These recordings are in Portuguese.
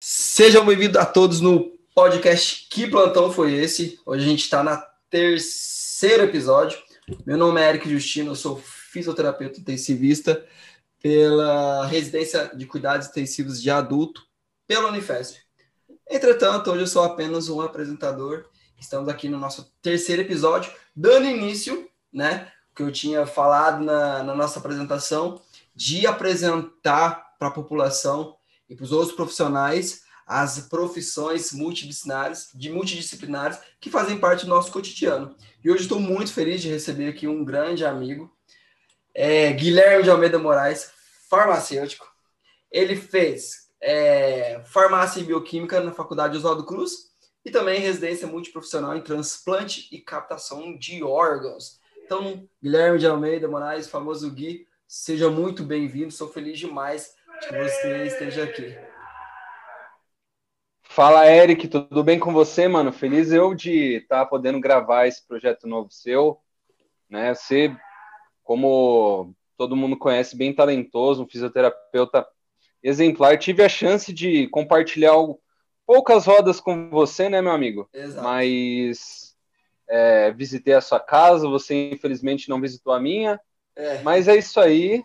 Sejam bem-vindos a todos no podcast Que Plantão Foi Esse? Hoje a gente está na terceiro episódio. Meu nome é Eric Justino, eu sou fisioterapeuta intensivista pela Residência de Cuidados Intensivos de Adulto pela Unifesp. Entretanto, hoje eu sou apenas um apresentador. Estamos aqui no nosso terceiro episódio, dando início, né, que eu tinha falado na, na nossa apresentação, de apresentar para a população e para os outros profissionais as profissões multidisciplinares, de multidisciplinares que fazem parte do nosso cotidiano. E hoje estou muito feliz de receber aqui um grande amigo, é, Guilherme de Almeida Moraes, farmacêutico. Ele fez é, farmácia e bioquímica na Faculdade Oswaldo Cruz e também residência multiprofissional em transplante e captação de órgãos. Então, Guilherme de Almeida Moraes, famoso Gui, seja muito bem-vindo. Sou feliz demais de que você esteja aqui. Fala, Eric, tudo bem com você, mano? Feliz eu de estar tá podendo gravar esse projeto novo seu, né? Você, como todo mundo conhece, bem talentoso, um fisioterapeuta exemplar. Tive a chance de compartilhar poucas rodas com você, né, meu amigo? Exato. Mas é, visitei a sua casa, você infelizmente não visitou a minha. É. Mas é isso aí.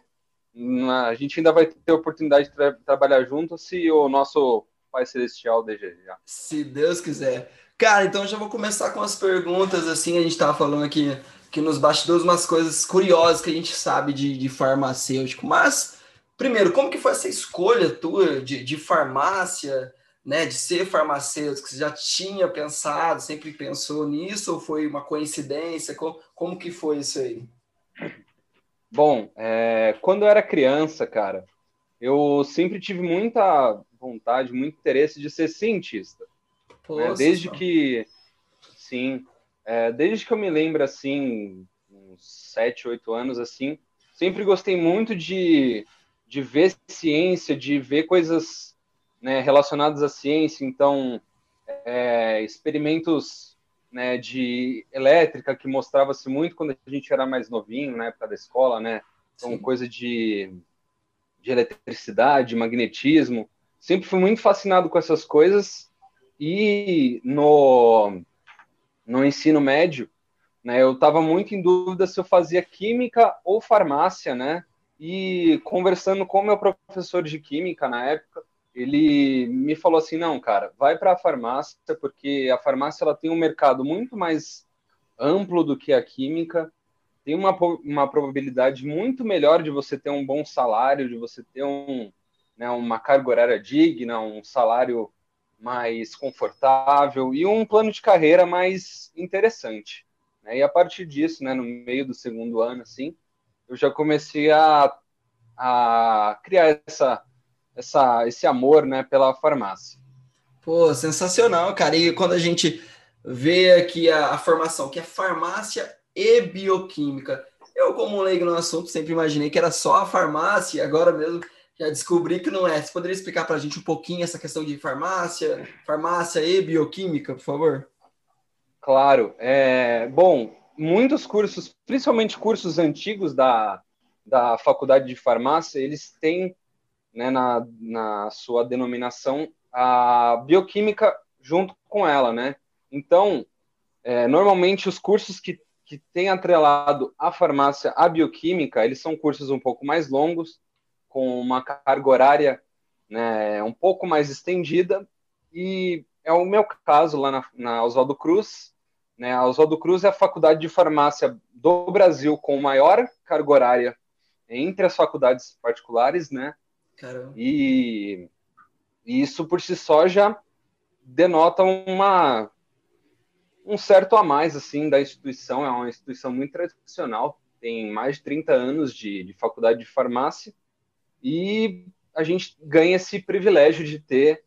A gente ainda vai ter oportunidade de tra trabalhar junto se o nosso Pai Celestial desejar. Se Deus quiser. Cara, então já vou começar com as perguntas, assim, a gente estava falando aqui que nos bastidores umas coisas curiosas que a gente sabe de, de farmacêutico, mas Primeiro, como que foi essa escolha tua de, de farmácia, né, de ser farmacêutico? Você já tinha pensado, sempre pensou nisso ou foi uma coincidência? Como, como que foi isso aí? Bom, é, quando eu era criança, cara, eu sempre tive muita vontade, muito interesse de ser cientista. Né? Desde que, sim, é, desde que eu me lembro, assim, uns sete, oito anos, assim, sempre gostei muito de de ver ciência, de ver coisas né, relacionadas à ciência, então é, experimentos né, de elétrica que mostrava-se muito quando a gente era mais novinho, na época da escola, né? Então, coisa de, de eletricidade, magnetismo. Sempre fui muito fascinado com essas coisas e no, no ensino médio, né, eu estava muito em dúvida se eu fazia química ou farmácia, né? E conversando com o meu professor de química na época, ele me falou assim: não, cara, vai para a farmácia, porque a farmácia ela tem um mercado muito mais amplo do que a química, tem uma, uma probabilidade muito melhor de você ter um bom salário, de você ter um, né, uma carga horária digna, um salário mais confortável e um plano de carreira mais interessante. Né? E a partir disso, né, no meio do segundo ano, assim, eu já comecei a, a criar essa, essa, esse amor né, pela farmácia. Pô, sensacional, cara. E quando a gente vê aqui a, a formação, que é farmácia e bioquímica, eu, como leigo no assunto, sempre imaginei que era só a farmácia, agora mesmo já descobri que não é. Você poderia explicar para a gente um pouquinho essa questão de farmácia, farmácia e bioquímica, por favor? Claro. É, bom, muitos cursos, principalmente cursos antigos da, da faculdade de farmácia, eles têm né, na, na sua denominação a bioquímica junto com ela, né? Então, é, normalmente os cursos que, que têm atrelado a farmácia à bioquímica, eles são cursos um pouco mais longos, com uma carga horária né, um pouco mais estendida, e é o meu caso lá na, na Oswaldo Cruz, né? A Oswaldo Cruz é a faculdade de farmácia do Brasil com maior carga horária entre as faculdades particulares, né? Caramba. E, e isso por si só já denota uma um certo a mais assim da instituição, é uma instituição muito tradicional, tem mais de 30 anos de, de faculdade de farmácia e a gente ganha esse privilégio de ter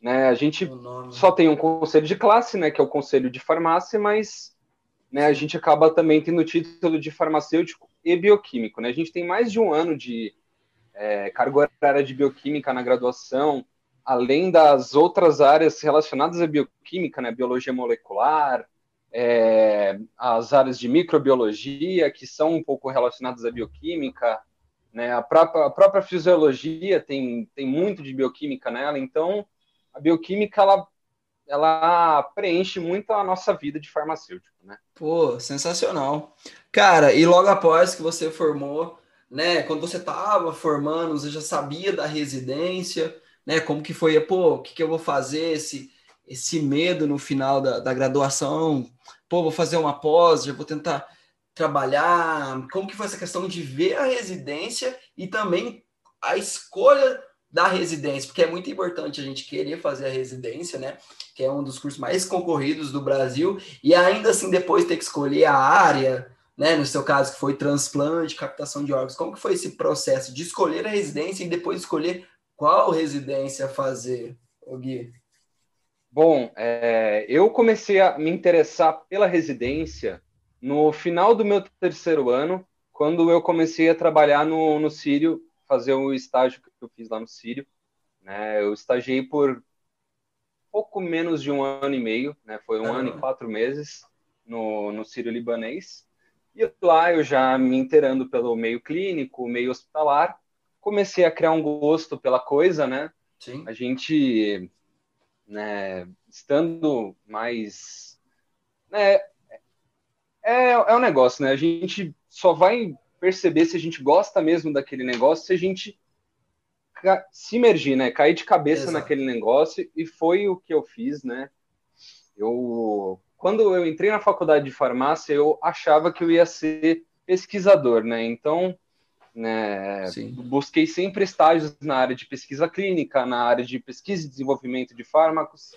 né? A gente só tem um conselho de classe, né, que é o conselho de farmácia, mas né, a gente acaba também tendo o título de farmacêutico e bioquímico. Né? A gente tem mais de um ano de é, carga horária de bioquímica na graduação, além das outras áreas relacionadas à bioquímica, né, biologia molecular, é, as áreas de microbiologia, que são um pouco relacionadas à bioquímica, né? A própria, a própria fisiologia tem, tem muito de bioquímica nela, então a bioquímica ela, ela preenche muito a nossa vida de farmacêutico, né? Pô, sensacional. Cara, e logo após que você formou, né, quando você estava formando, você já sabia da residência, né, como que foi, pô, o que, que eu vou fazer, esse, esse medo no final da, da graduação, pô, vou fazer uma pós, já vou tentar trabalhar? Como que foi essa questão de ver a residência e também a escolha da residência? Porque é muito importante a gente querer fazer a residência, né? Que é um dos cursos mais concorridos do Brasil, e ainda assim depois ter que escolher a área, né? No seu caso, que foi transplante, captação de órgãos. Como que foi esse processo de escolher a residência e depois escolher qual residência fazer, Gui? Bom, é, eu comecei a me interessar pela residência no final do meu terceiro ano, quando eu comecei a trabalhar no, no Sírio, fazer o estágio que eu fiz lá no Sírio. Né? Eu estagiei por pouco menos de um ano e meio, né? foi um ano e quatro meses no, no Sírio Libanês. E lá eu já me inteirando pelo meio clínico, meio hospitalar, comecei a criar um gosto pela coisa, né? Sim. A gente, né, estando mais, né, é, é um negócio, né? A gente só vai perceber se a gente gosta mesmo daquele negócio se a gente se imergir, né? Cair de cabeça Exato. naquele negócio e foi o que eu fiz, né? Eu quando eu entrei na faculdade de farmácia, eu achava que eu ia ser pesquisador, né? Então, né, busquei sempre estágios na área de pesquisa clínica, na área de pesquisa e desenvolvimento de fármacos,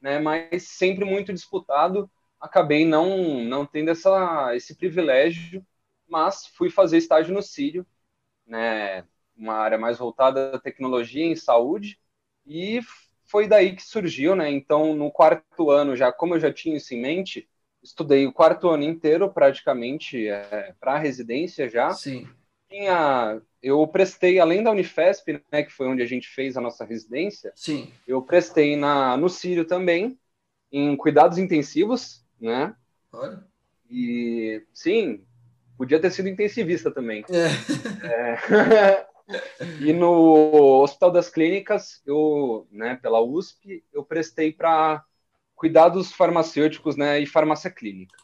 né? Mas sempre muito disputado acabei não, não tendo essa, esse privilégio, mas fui fazer estágio no Sírio, né, uma área mais voltada à tecnologia em saúde, e foi daí que surgiu, né? Então, no quarto ano, já como eu já tinha isso em mente, estudei o quarto ano inteiro praticamente é, para a residência já. Sim. Tinha, eu prestei além da Unifesp, né, que foi onde a gente fez a nossa residência. Sim. Eu prestei na no Sírio também em cuidados intensivos, né? Olha. E sim, podia ter sido intensivista também. É. É. e no Hospital das Clínicas, eu, né, pela USP, eu prestei para cuidados farmacêuticos, né, e farmácia clínica,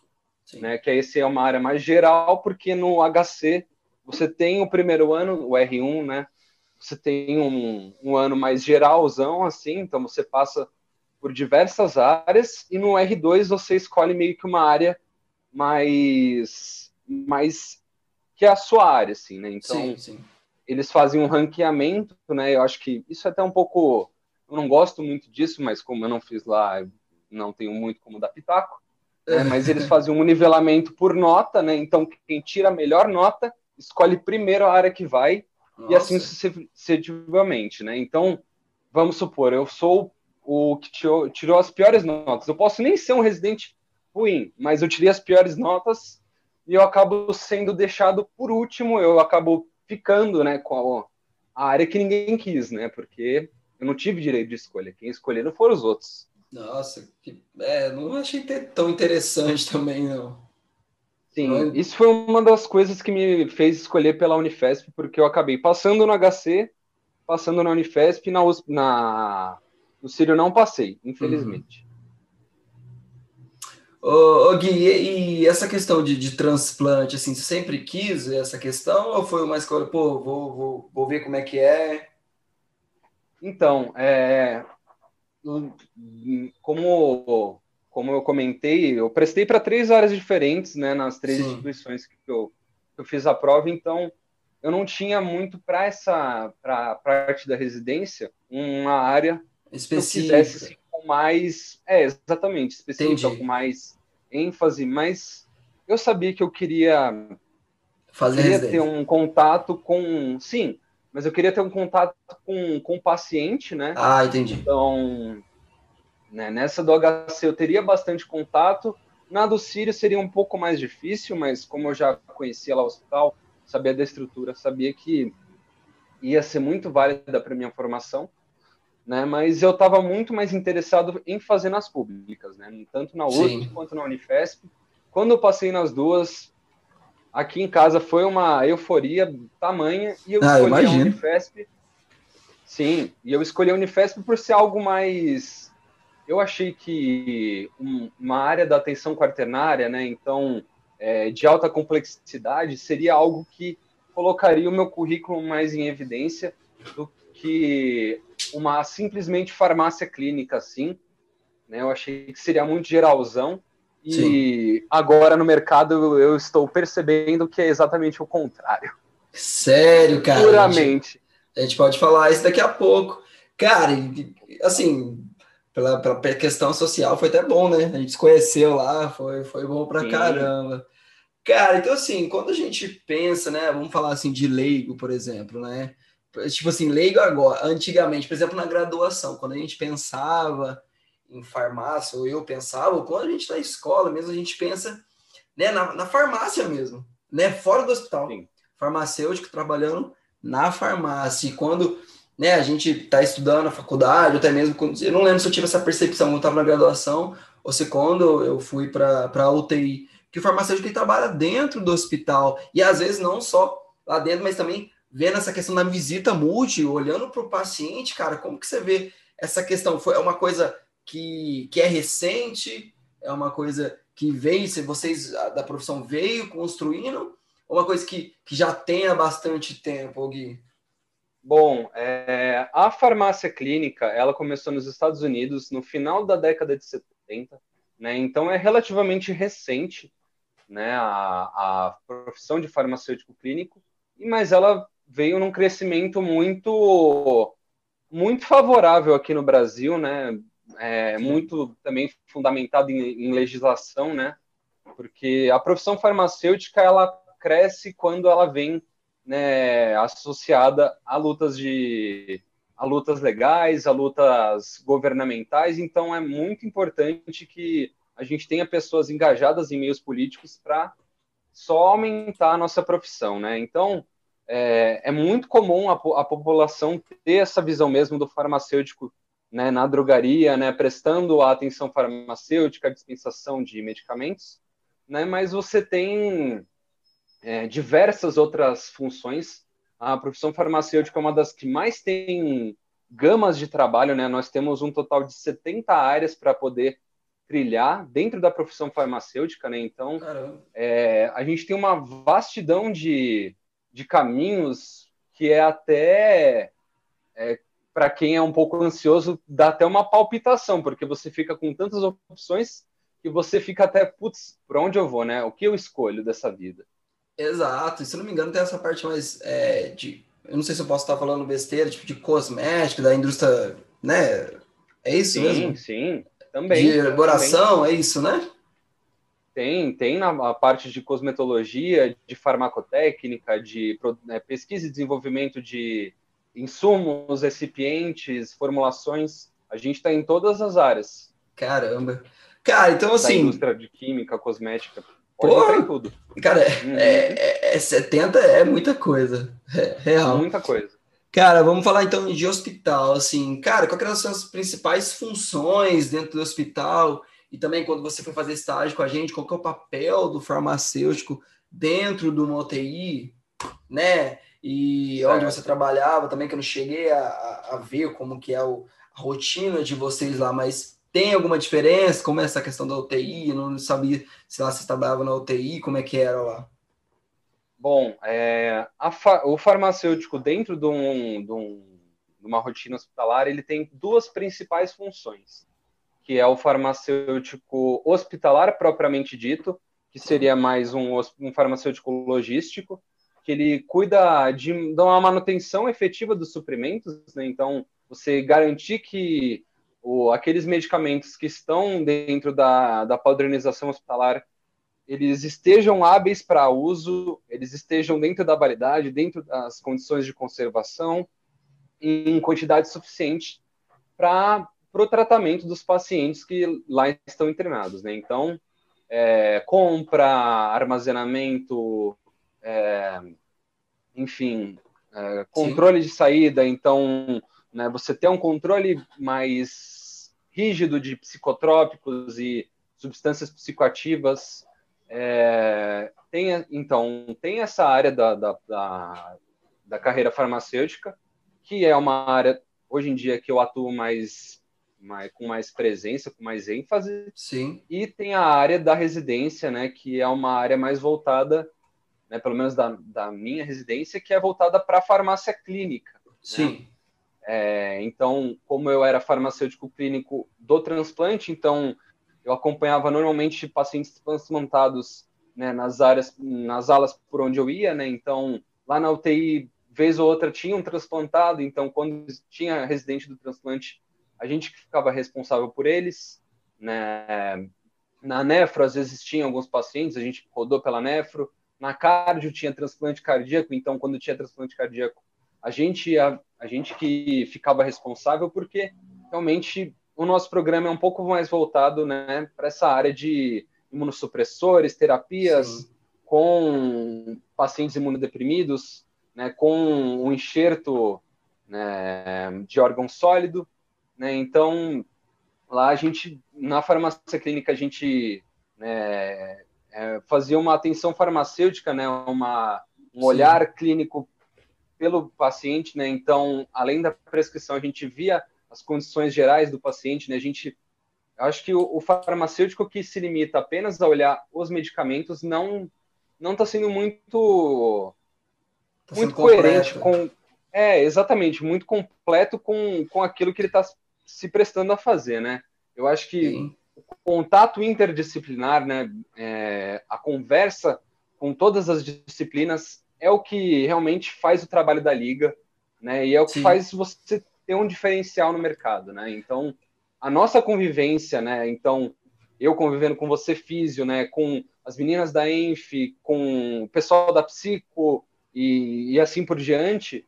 sim. né, que esse é uma área mais geral, porque no HC você tem o primeiro ano, o R1, né, você tem um, um ano mais geralzão, assim, então você passa por diversas áreas e no R2 você escolhe meio que uma área mais mais que é a sua área assim, né? Então, sim, sim. Eles fazem um ranqueamento, né? Eu acho que isso é até um pouco eu não gosto muito disso, mas como eu não fiz lá, não tenho muito como dar pitaco. Né? Mas eles fazem um nivelamento por nota, né? Então, quem tira a melhor nota escolhe primeiro a área que vai Nossa. e assim sucessivamente, né? Então, vamos supor, eu sou o que tirou, tirou as piores notas. Eu posso nem ser um residente ruim, mas eu tirei as piores notas e eu acabo sendo deixado por último, eu acabo ficando, né, com a, a área que ninguém quis, né, porque eu não tive direito de escolha. Quem escolheram foram os outros. Nossa, que, é, não achei tão interessante também, não. Sim, isso foi uma das coisas que me fez escolher pela Unifesp, porque eu acabei passando no HC, passando na Unifesp, na, na no Sírio não passei, infelizmente. Uhum. Ô, ô Gui, e, e, essa questão de, de, transplante, assim, você sempre quis essa questão ou foi uma escolha, pô, vou, vou, vou ver como é que é? Então, é, como, como eu comentei, eu prestei para três áreas diferentes, né, nas três Sim. instituições que eu, que eu fiz a prova, então eu não tinha muito para essa para parte da residência uma área específica. Mais. É, exatamente, específica, Entendi. com mais ênfase, mas eu sabia que eu queria. Fazer queria ter um contato com. Sim, mas eu queria ter um contato com, com o paciente, né? Ah, entendi. Então, né, nessa do HC eu teria bastante contato. Na do Sírio seria um pouco mais difícil, mas como eu já conhecia lá o hospital, sabia da estrutura, sabia que ia ser muito válida para minha formação. Né? Mas eu estava muito mais interessado em fazer nas públicas, né? Tanto na USP quanto na Unifesp. Quando eu passei nas duas, aqui em casa foi uma euforia tamanha e eu ah, escolhi imagino. a Unifesp. Sim, e eu escolhi a Unifesp por ser algo mais. Eu achei que uma área da atenção quaternária, né? Então, é, de alta complexidade, seria algo que colocaria o meu currículo mais em evidência do que uma simplesmente farmácia clínica assim. Né? Eu achei que seria muito geralzão. E Sim. agora no mercado eu estou percebendo que é exatamente o contrário. Sério, cara? Puramente. A gente, a gente pode falar isso daqui a pouco. Cara, assim, pela, pela questão social foi até bom, né? A gente se conheceu lá, foi, foi bom pra Sim. caramba. Cara, então assim, quando a gente pensa, né? Vamos falar assim de leigo, por exemplo, né? Tipo assim, leigo agora, antigamente, por exemplo, na graduação, quando a gente pensava em farmácia, ou eu pensava, ou quando a gente está na escola mesmo, a gente pensa né, na, na farmácia mesmo, né, fora do hospital. Sim. Farmacêutico trabalhando na farmácia. E quando né, a gente está estudando na faculdade, ou até mesmo quando. Eu não lembro se eu tive essa percepção quando estava na graduação, ou se quando eu fui para a UTI, que o farmacêutico trabalha dentro do hospital. E às vezes não só lá dentro, mas também vendo essa questão da visita multi, olhando para o paciente, cara, como que você vê essa questão? Foi uma coisa que, que é recente? É uma coisa que veio, se vocês da profissão veio construindo? Ou uma coisa que, que já tem há bastante tempo, Gui? Bom, é, a farmácia clínica, ela começou nos Estados Unidos no final da década de 70, né? Então é relativamente recente, né, a, a profissão de farmacêutico clínico, mas ela veio num crescimento muito muito favorável aqui no Brasil, né? É, muito também fundamentado em, em, legislação, né? Porque a profissão farmacêutica ela cresce quando ela vem né, associada a lutas de a lutas legais, a lutas governamentais. Então é muito importante que a gente tenha pessoas engajadas em meios políticos para só aumentar a nossa profissão, né? Então é, é muito comum a, a, população ter essa visão mesmo do farmacêutico né, na drogaria, né, prestando a atenção farmacêutica, a dispensação de medicamentos, né, mas você tem é, diversas outras funções. A profissão farmacêutica é uma das que mais tem gamas de trabalho, né? Nós temos um total de 70 áreas para poder trilhar dentro da profissão farmacêutica, né? Então, é, a gente tem uma vastidão de, de caminhos que é até é, para quem é um pouco ansioso dá até uma palpitação porque você fica com tantas opções que você fica até putz, para onde eu vou, né? O que eu escolho dessa vida? Exato. E se não me engano tem essa parte mais é, de eu não sei se eu posso estar falando besteira, tipo de cosmética da indústria, né? É isso sim, mesmo? Sim, sim. Também. De elaboração, também. é isso, né? Tem, tem na parte de cosmetologia, de farmacotécnica, de né, pesquisa e desenvolvimento de insumos, recipientes, formulações. A gente está em todas as áreas. Caramba. Cara, então assim. Da indústria de química, cosmética. Pô, tudo. Cara, é, uhum. é, é, 70 é muita coisa. É real. Muita coisa. Cara, vamos falar então de hospital. Assim, cara, quais são as principais funções dentro do hospital? E também quando você foi fazer estágio com a gente, qual que é o papel do farmacêutico dentro do uma UTI, né? E certo. onde você trabalhava também, que eu não cheguei a, a ver como que é o, a rotina de vocês lá, mas tem alguma diferença? Como é essa questão da UTI? Eu não sabia se lá você trabalhava na UTI, como é que era lá? Bom, é, fa o farmacêutico dentro de, um, de, um, de uma rotina hospitalar, ele tem duas principais funções que é o farmacêutico hospitalar propriamente dito, que seria mais um, um farmacêutico logístico, que ele cuida de, de uma manutenção efetiva dos suprimentos, né? então você garantir que o, aqueles medicamentos que estão dentro da, da padronização hospitalar eles estejam hábeis para uso, eles estejam dentro da validade, dentro das condições de conservação, em quantidade suficiente para para o tratamento dos pacientes que lá estão internados. Né? Então, é, compra, armazenamento, é, enfim, é, controle Sim. de saída. Então, né, você ter um controle mais rígido de psicotrópicos e substâncias psicoativas. É, tem, então, tem essa área da, da, da, da carreira farmacêutica, que é uma área, hoje em dia, que eu atuo mais mais, com mais presença, com mais ênfase. Sim. E tem a área da residência, né, que é uma área mais voltada, né, pelo menos da, da minha residência, que é voltada para a farmácia clínica. Né? Sim. Né? É, então, como eu era farmacêutico clínico do transplante, então eu acompanhava normalmente pacientes transplantados né, nas áreas, nas alas por onde eu ia, né? Então, lá na UTI, vez ou outra tinha um transplantado, então quando tinha residente do transplante, a gente que ficava responsável por eles, né? Na nefro, às vezes tinha alguns pacientes, a gente rodou pela nefro. Na cardio tinha transplante cardíaco, então quando tinha transplante cardíaco, a gente a, a gente que ficava responsável porque realmente o nosso programa é um pouco mais voltado, né, para essa área de imunossupressores, terapias Sim. com pacientes imunodeprimidos, né, com um enxerto né, de órgão sólido. Né? Então, lá a gente, na farmácia clínica, a gente né, é, fazia uma atenção farmacêutica, né, uma, um Sim. olhar clínico pelo paciente, né? Então, além da prescrição, a gente via as condições gerais do paciente, né? A gente, acho que o, o farmacêutico que se limita apenas a olhar os medicamentos não não está sendo muito tá muito coerente com é exatamente muito completo com, com aquilo que ele está se prestando a fazer, né? Eu acho que Sim. o contato interdisciplinar, né, é, a conversa com todas as disciplinas é o que realmente faz o trabalho da liga, né? E é o que Sim. faz você ter um diferencial no mercado, né? Então, a nossa convivência, né? Então, eu convivendo com você físio, né? Com as meninas da Enf, com o pessoal da Psico e, e assim por diante,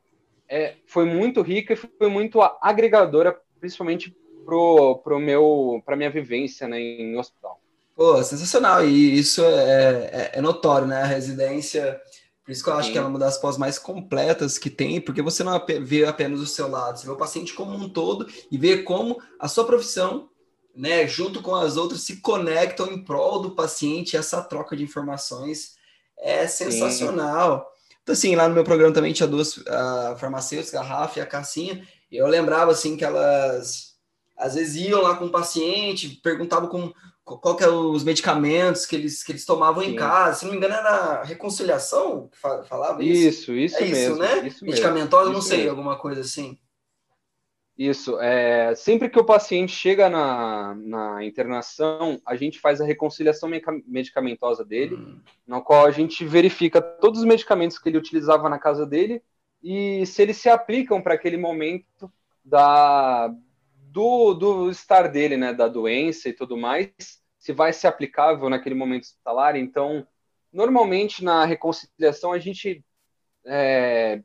é, foi muito rica e foi muito agregadora principalmente pro, pro meu, para minha vivência né, em hospital. Pô, sensacional, e isso é, é, é notório, né? A residência, por isso que eu acho Sim. que é uma das pós mais completas que tem, porque você não vê apenas o seu lado, você vê o paciente como um todo e vê como a sua profissão, né, junto com as outras, se conectam em prol do paciente, essa troca de informações é sensacional. Sim. Então, assim, lá no meu programa também tinha duas uh, farmacêuticas, a Rafa e a Cassinha, eu lembrava assim que elas às vezes iam lá com o paciente, perguntavam com, qual que eram os medicamentos que eles, que eles tomavam Sim. em casa. Se não me engano, era reconciliação que falava isso. Isso, isso é mesmo. Isso, né? Isso Medicamentosa, não sei, mesmo. alguma coisa assim. Isso. É, sempre que o paciente chega na, na internação, a gente faz a reconciliação medicamentosa dele, hum. na qual a gente verifica todos os medicamentos que ele utilizava na casa dele e se eles se aplicam para aquele momento da do, do estar dele, né, da doença e tudo mais, se vai ser aplicável naquele momento hospitalar. Então, normalmente na reconciliação a gente é,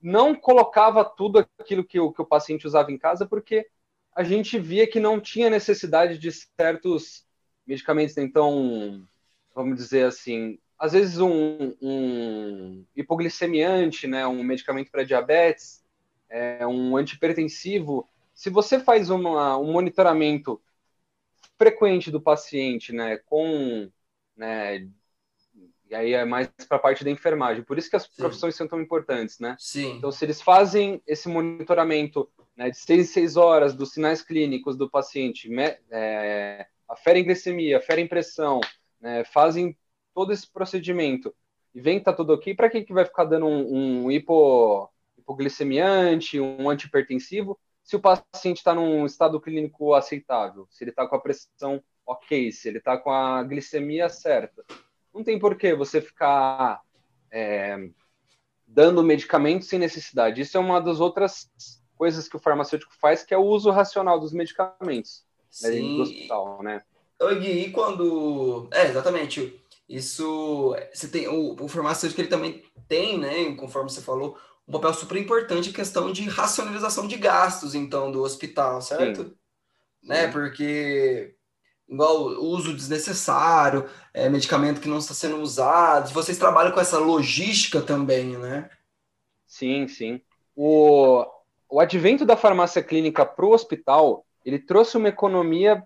não colocava tudo aquilo que o, que o paciente usava em casa, porque a gente via que não tinha necessidade de certos medicamentos. Então, vamos dizer assim, às vezes um, um hipoglicemiante, né, um medicamento para diabetes, é, um antipertensivo, se você faz uma, um monitoramento frequente do paciente, né, com, né, e aí é mais para a parte da enfermagem, por isso que as Sim. profissões são tão importantes, né? Sim. Então, se eles fazem esse monitoramento né, de seis em seis horas dos sinais clínicos do paciente, é, aferem glicemia, aferem pressão, né, fazem todo esse procedimento e vem que tá tudo ok, para que, que vai ficar dando um, um hipo, hipoglicemiante, um antipertensivo, se o paciente está num estado clínico aceitável, se ele está com a pressão ok, se ele está com a glicemia certa. Não tem por que você ficar é, dando medicamento sem necessidade. Isso é uma das outras coisas que o farmacêutico faz, que é o uso racional dos medicamentos né, do hospital, né? E quando... É, exatamente isso, você tem o, o farmacêutico ele também tem, né, conforme você falou, um papel super importante em questão de racionalização de gastos, então, do hospital, certo? Sim. Né, Sim. porque igual uso desnecessário, é, medicamento que não está sendo usado, vocês trabalham com essa logística também, né? Sim, sim. O, o advento da farmácia clínica para o hospital, ele trouxe uma economia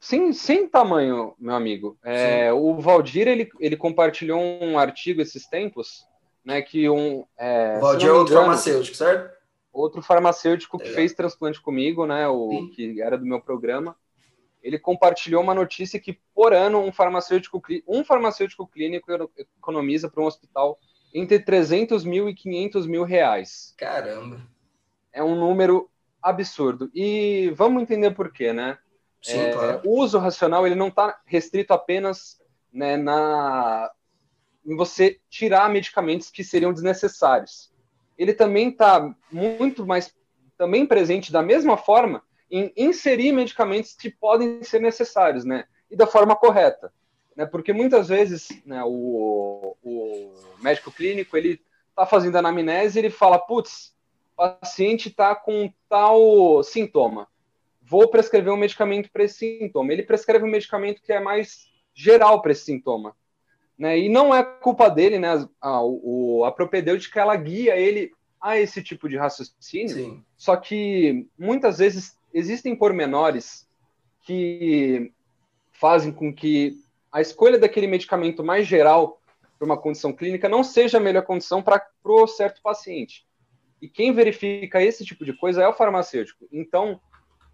sem, sem tamanho, meu amigo. É, o Valdir, ele, ele compartilhou um artigo esses tempos, né, que um... É, o Valdir é outro engano, farmacêutico, certo? Outro farmacêutico que fez transplante comigo, né, o Sim. que era do meu programa, ele compartilhou uma notícia que por ano um farmacêutico, um farmacêutico clínico economiza para um hospital entre 300 mil e 500 mil reais. Caramba! É um número absurdo. E vamos entender por quê, né? Sim, é, claro. O uso racional ele não está restrito apenas né, na em você tirar medicamentos que seriam desnecessários. Ele também está muito mais também presente da mesma forma em inserir medicamentos que podem ser necessários, né? E da forma correta, né? Porque muitas vezes, né, o, o médico clínico ele está fazendo anamnese e ele fala, putz, o paciente está com tal sintoma, vou prescrever um medicamento para esse sintoma. Ele prescreve um medicamento que é mais geral para esse sintoma. Né? E não é culpa dele, né? A, o, a propedêutica ela guia ele a esse tipo de raciocínio. Sim. Só que muitas vezes existem pormenores que fazem com que a escolha daquele medicamento mais geral para uma condição clínica não seja a melhor condição para o certo paciente. E quem verifica esse tipo de coisa é o farmacêutico. Então,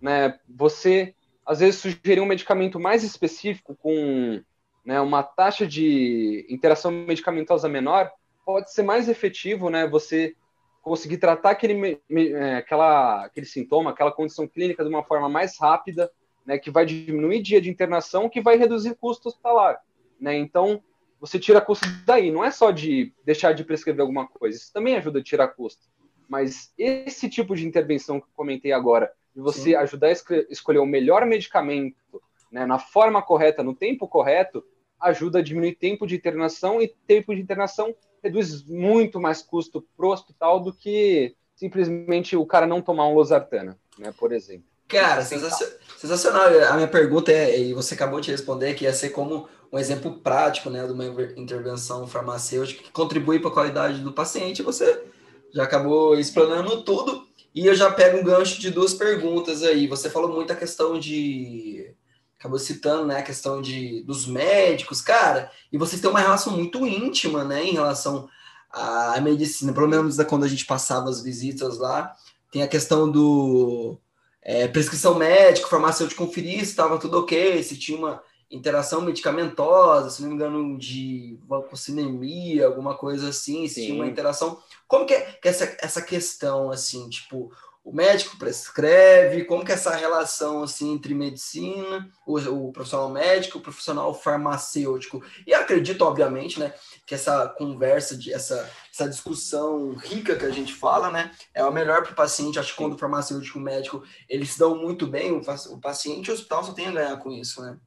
né, você às vezes sugerir um medicamento mais específico com né, uma taxa de interação medicamentosa menor pode ser mais efetivo, né? Você conseguir tratar aquele, é, aquela, aquele sintoma, aquela condição clínica de uma forma mais rápida, né, que vai diminuir dia de internação, que vai reduzir custo hospitalar. Né? Então, você tira custo daí. Não é só de deixar de prescrever alguma coisa, isso também ajuda a tirar custo. Mas esse tipo de intervenção que eu comentei agora, de você Sim. ajudar a escolher o melhor medicamento né, na forma correta, no tempo correto, ajuda a diminuir tempo de internação e tempo de internação reduz muito mais custo para o hospital do que simplesmente o cara não tomar um losartana, né, por exemplo. Cara, sensacional. A minha pergunta é, e você acabou de responder, que ia ser como um exemplo prático, né, de uma intervenção farmacêutica que contribui para a qualidade do paciente. Você já acabou explanando tudo. E eu já pego um gancho de duas perguntas aí. Você falou muito a questão de acabou citando, né, a questão de, dos médicos, cara, e vocês têm uma relação muito íntima, né, em relação à medicina, pelo menos quando a gente passava as visitas lá, tem a questão do é, prescrição médica, farmacêutico conferir se estava tudo ok, se tinha uma interação medicamentosa, se não me engano, de vancinemia, alguma coisa assim, se tinha uma interação. Como que é, que é essa, essa questão, assim, tipo, o médico prescreve, como que é essa relação assim entre medicina, o, o, profissional médico, o profissional farmacêutico. E acredito, obviamente, né, que essa conversa, de, essa, essa discussão rica que a gente fala, né, é o melhor para o paciente. Acho que quando o farmacêutico e o médico eles se dão muito bem, o, o paciente e o hospital só tem a ganhar com isso, né?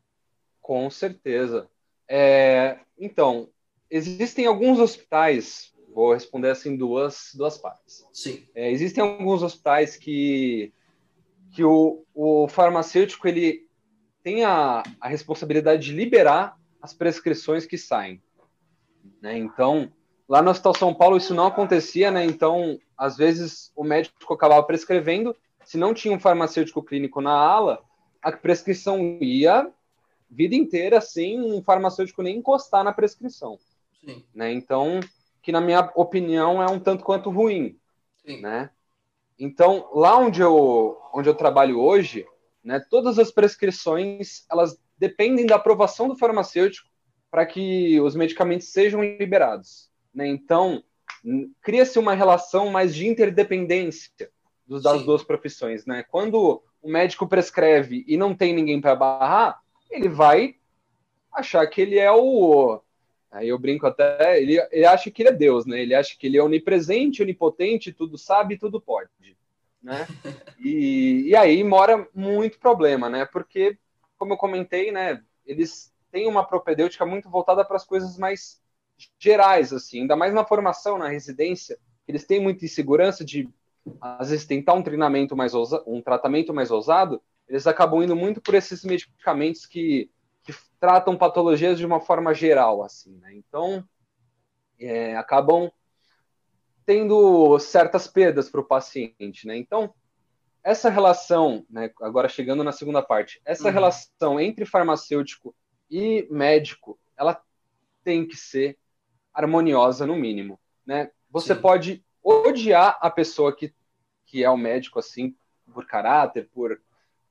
Com certeza. É, então, existem alguns hospitais Vou responder assim duas, duas partes. Sim. É, existem alguns hospitais que, que o, o farmacêutico ele tem a, a responsabilidade de liberar as prescrições que saem. Né? Então, lá no Hospital São Paulo isso não acontecia, né? Então, às vezes o médico acabava prescrevendo, se não tinha um farmacêutico clínico na ala, a prescrição ia vida inteira sem um farmacêutico nem encostar na prescrição. Sim. Né? Então, que na minha opinião é um tanto quanto ruim, Sim. né? Então, lá onde eu, onde eu trabalho hoje, né, todas as prescrições, elas dependem da aprovação do farmacêutico para que os medicamentos sejam liberados, né? Então, cria-se uma relação mais de interdependência dos, das Sim. duas profissões, né? Quando o médico prescreve e não tem ninguém para barrar, ele vai achar que ele é o Aí eu brinco até, ele, ele acha que ele é Deus, né? Ele acha que ele é onipresente, onipotente, tudo sabe, tudo pode, né? E, e aí mora muito problema, né? Porque, como eu comentei, né? Eles têm uma propedêutica muito voltada para as coisas mais gerais, assim, ainda mais na formação, na residência, eles têm muita insegurança de às vezes tentar um treinamento mais ousado, um tratamento mais ousado, eles acabam indo muito por esses medicamentos que que tratam patologias de uma forma geral, assim, né? Então, é, acabam tendo certas perdas para o paciente, né? Então, essa relação, né, agora chegando na segunda parte, essa uhum. relação entre farmacêutico e médico, ela tem que ser harmoniosa no mínimo, né? Você Sim. pode odiar a pessoa que, que é o médico assim por caráter, por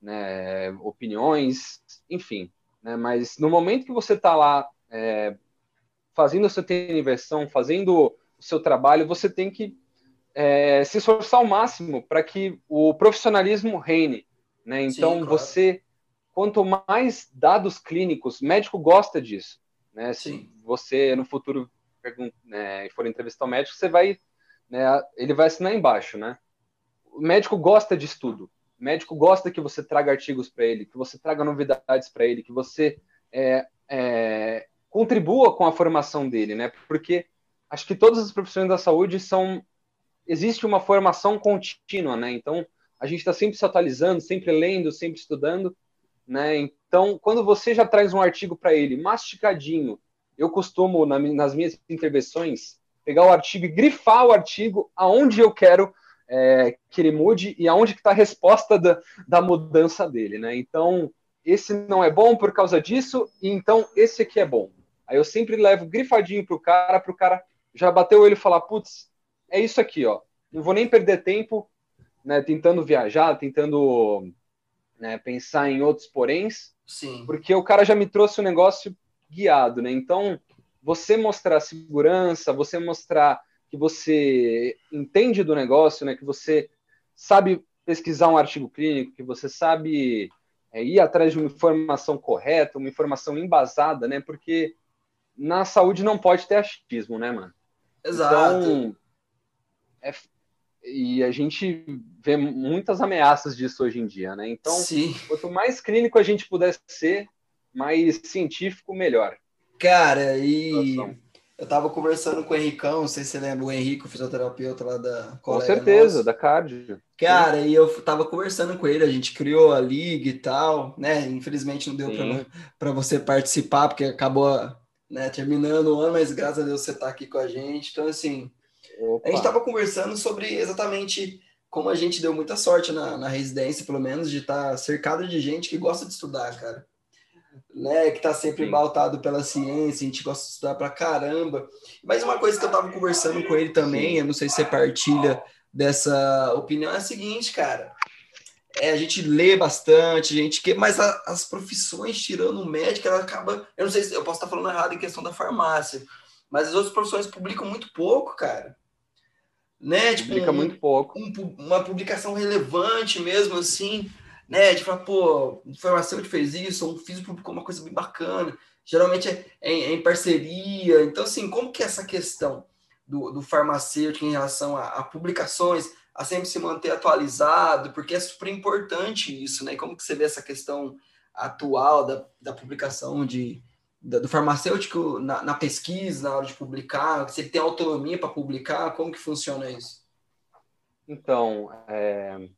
né, opiniões, enfim, né? Mas no momento que você está lá é, fazendo a sua inversão, fazendo o seu trabalho, você tem que é, se esforçar ao máximo para que o profissionalismo reine. Né? Então, Sim, claro. você, quanto mais dados clínicos, médico gosta disso. Né? Se você, no futuro, né, for entrevistar o médico, você vai, né, ele vai assinar embaixo. Né? O médico gosta de estudo. Médico gosta que você traga artigos para ele, que você traga novidades para ele, que você é, é, contribua com a formação dele, né? Porque acho que todas as profissões da saúde são existe uma formação contínua, né? Então, a gente está sempre se atualizando, sempre lendo, sempre estudando, né? Então, quando você já traz um artigo para ele masticadinho, eu costumo, na, nas minhas intervenções, pegar o artigo e grifar o artigo aonde eu quero é, que ele mude e aonde que está a resposta da, da mudança dele, né? Então, esse não é bom por causa disso, e então esse aqui é bom. Aí eu sempre levo grifadinho pro cara, pro cara já bateu ele e falar, putz, é isso aqui, ó. Não vou nem perder tempo, né, tentando viajar, tentando né, pensar em outros poréns, Sim. porque o cara já me trouxe o um negócio guiado, né? Então, você mostrar segurança, você mostrar que você entende do negócio, né, que você sabe pesquisar um artigo clínico, que você sabe é, ir atrás de uma informação correta, uma informação embasada, né? Porque na saúde não pode ter achismo, né, mano? Exato. Então, é, e a gente vê muitas ameaças disso hoje em dia, né? Então, Sim. quanto mais clínico a gente pudesse ser, mais científico, melhor. Cara, e eu tava conversando com o Henricão, não sei se você lembra, o Henrico, o fisioterapeuta lá da Com certeza, nossa. da Cardio. Cara, e eu tava conversando com ele, a gente criou a liga e tal, né? Infelizmente não deu para você participar, porque acabou né, terminando o ano, mas graças a Deus você tá aqui com a gente. Então, assim, Opa. A gente estava conversando sobre exatamente como a gente deu muita sorte na, na residência, pelo menos, de estar tá cercado de gente que gosta de estudar, cara. Né, que está sempre Sim. pautado pela ciência, a gente gosta de estudar pra caramba. Mas uma coisa que eu estava conversando com ele também, eu não sei se você partilha dessa opinião, é a seguinte, cara. É, a gente lê bastante, a gente que, mas a, as profissões, tirando o médico, ela acaba. Eu não sei se eu posso estar falando errado em questão da farmácia, mas as outras profissões publicam muito pouco, cara né? Tipo, Publica um, muito pouco. Um, uma publicação relevante mesmo, assim, né? De falar, pô, o farmacêutico fez isso, um físico publicou uma coisa bem bacana. Geralmente é, em parceria. Então, assim, como que é essa questão do, do farmacêutico em relação a, a, publicações, a sempre se manter atualizado, porque é super importante isso, né? Como que você vê essa questão atual da, da publicação de, do farmacêutico na, na, pesquisa, na hora de publicar? Se ele tem autonomia para publicar? Como que funciona isso? Então, é,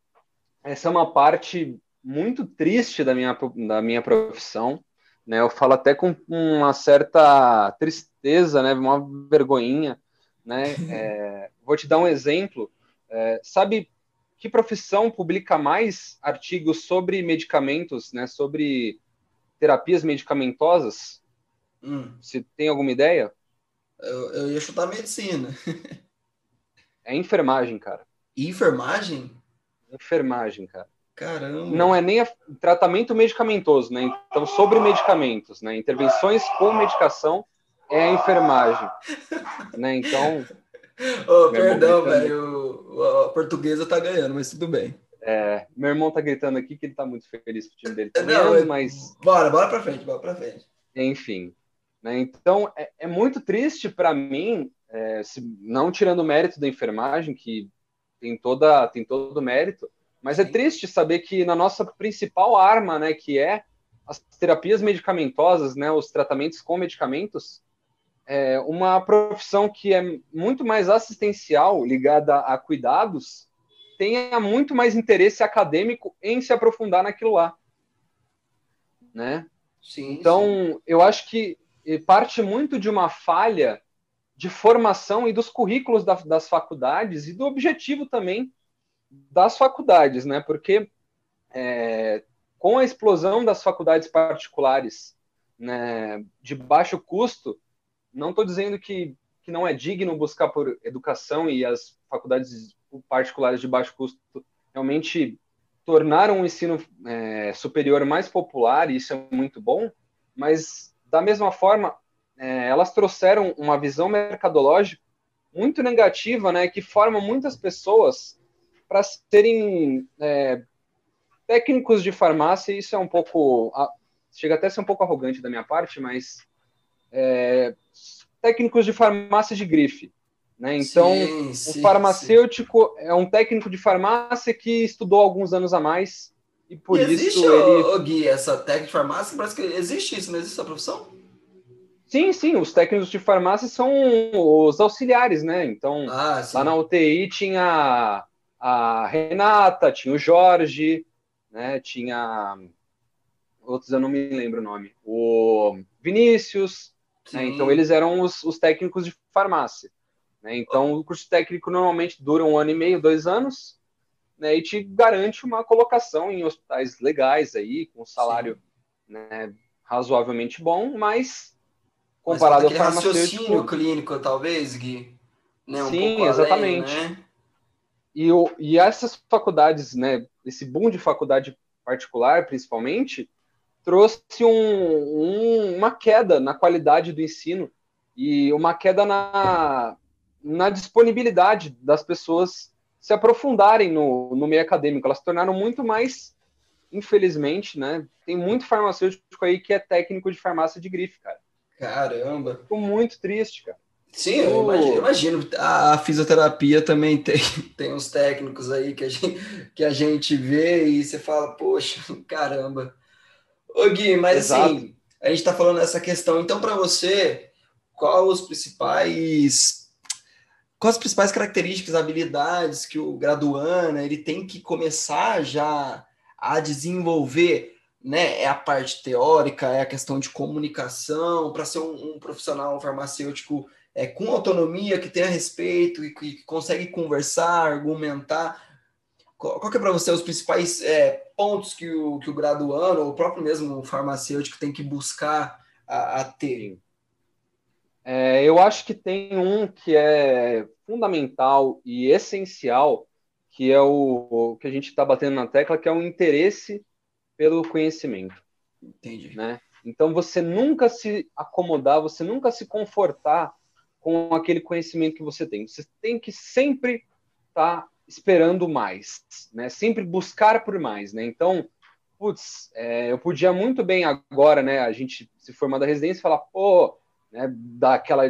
essa é uma parte muito triste da minha, da minha profissão. Né? Eu falo até com uma certa tristeza, né? uma vergonhinha. Né? É, vou te dar um exemplo. É, sabe que profissão publica mais artigos sobre medicamentos, né? sobre terapias medicamentosas? Hum. Você tem alguma ideia? Eu, eu ia chutar medicina. é enfermagem, cara. Enfermagem? Enfermagem, cara. Caramba. Não é nem a, tratamento medicamentoso, né? Então, sobre medicamentos, né? Intervenções com medicação é a enfermagem. né? Então. Oh, perdão, velho. A portuguesa tá ganhando, mas tudo bem. É, meu irmão tá gritando aqui que ele tá muito feliz com o time dele. Tá Não, mas. Bora, bora pra frente, bora pra frente. Enfim. Né? Então, é, é, muito triste para mim, é, se, não tirando o mérito da enfermagem, que tem, toda, tem todo o mérito, mas é triste saber que na nossa principal arma, né, que é as terapias medicamentosas, né, os tratamentos com medicamentos, é uma profissão que é muito mais assistencial, ligada a cuidados, tenha muito mais interesse acadêmico em se aprofundar naquilo lá, né? Sim, então, sim. eu acho que parte muito de uma falha de formação e dos currículos da, das faculdades e do objetivo também das faculdades, né? Porque é, com a explosão das faculdades particulares né, de baixo custo, não estou dizendo que, que não é digno buscar por educação e as faculdades particulares de baixo custo realmente tornaram o ensino é, superior mais popular, e isso é muito bom, mas, da mesma forma, é, elas trouxeram uma visão mercadológica muito negativa, né, que forma muitas pessoas para serem é, técnicos de farmácia. Isso é um pouco, chega até a ser um pouco arrogante da minha parte, mas é, técnicos de farmácia de grife. Né? Então, sim, sim, o farmacêutico sim. é um técnico de farmácia que estudou alguns anos a mais e por e existe, isso ele... o Gui, essa técnica de farmácia, parece que existe isso, não existe essa profissão? Sim, sim, os técnicos de farmácia são os auxiliares, né? Então, ah, lá na UTI tinha a Renata, tinha o Jorge, né? Tinha outros eu não me lembro o nome, o Vinícius, né? então eles eram os, os técnicos de farmácia. Né? Então, o curso técnico normalmente dura um ano e meio, dois anos, né? e te garante uma colocação em hospitais legais aí, com salário né, razoavelmente bom, mas comparado ao farmacêutico... raciocínio clínico, talvez, Gui? Né? Um Sim, exatamente. Além, né? e, o, e essas faculdades, né, esse boom de faculdade particular, principalmente, trouxe um, um, uma queda na qualidade do ensino e uma queda na, na disponibilidade das pessoas se aprofundarem no, no meio acadêmico. Elas se tornaram muito mais, infelizmente, né? Tem muito farmacêutico aí que é técnico de farmácia de grife, cara. Caramba. Fico muito triste, cara. Sim, eu imagino, imagino. A, a, fisioterapia também tem, tem uns técnicos aí que a, gente, que a gente vê e você fala, poxa, caramba. Ô Gui, mas Exato. assim, a gente está falando dessa questão. Então, para você, qual os principais quais as principais características, habilidades que o graduando ele tem que começar já a desenvolver, né? É a parte teórica, é a questão de comunicação, para ser um, um, profissional farmacêutico é, com autonomia, que tenha respeito e que consegue conversar, argumentar. Qual, qual que é para você os principais é, pontos que o, que o graduando, ou o próprio mesmo farmacêutico, tem que buscar a, a ter? É, eu acho que tem um que é fundamental e essencial, que é o, o que a gente está batendo na tecla, que é o interesse pelo conhecimento. Entendi. Né? Então, você nunca se acomodar, você nunca se confortar com aquele conhecimento que você tem. Você tem que sempre estar tá esperando mais, né? Sempre buscar por mais, né? Então, putz, é, eu podia muito bem agora, né? A gente se formar da residência e falar, pô, né, daquela,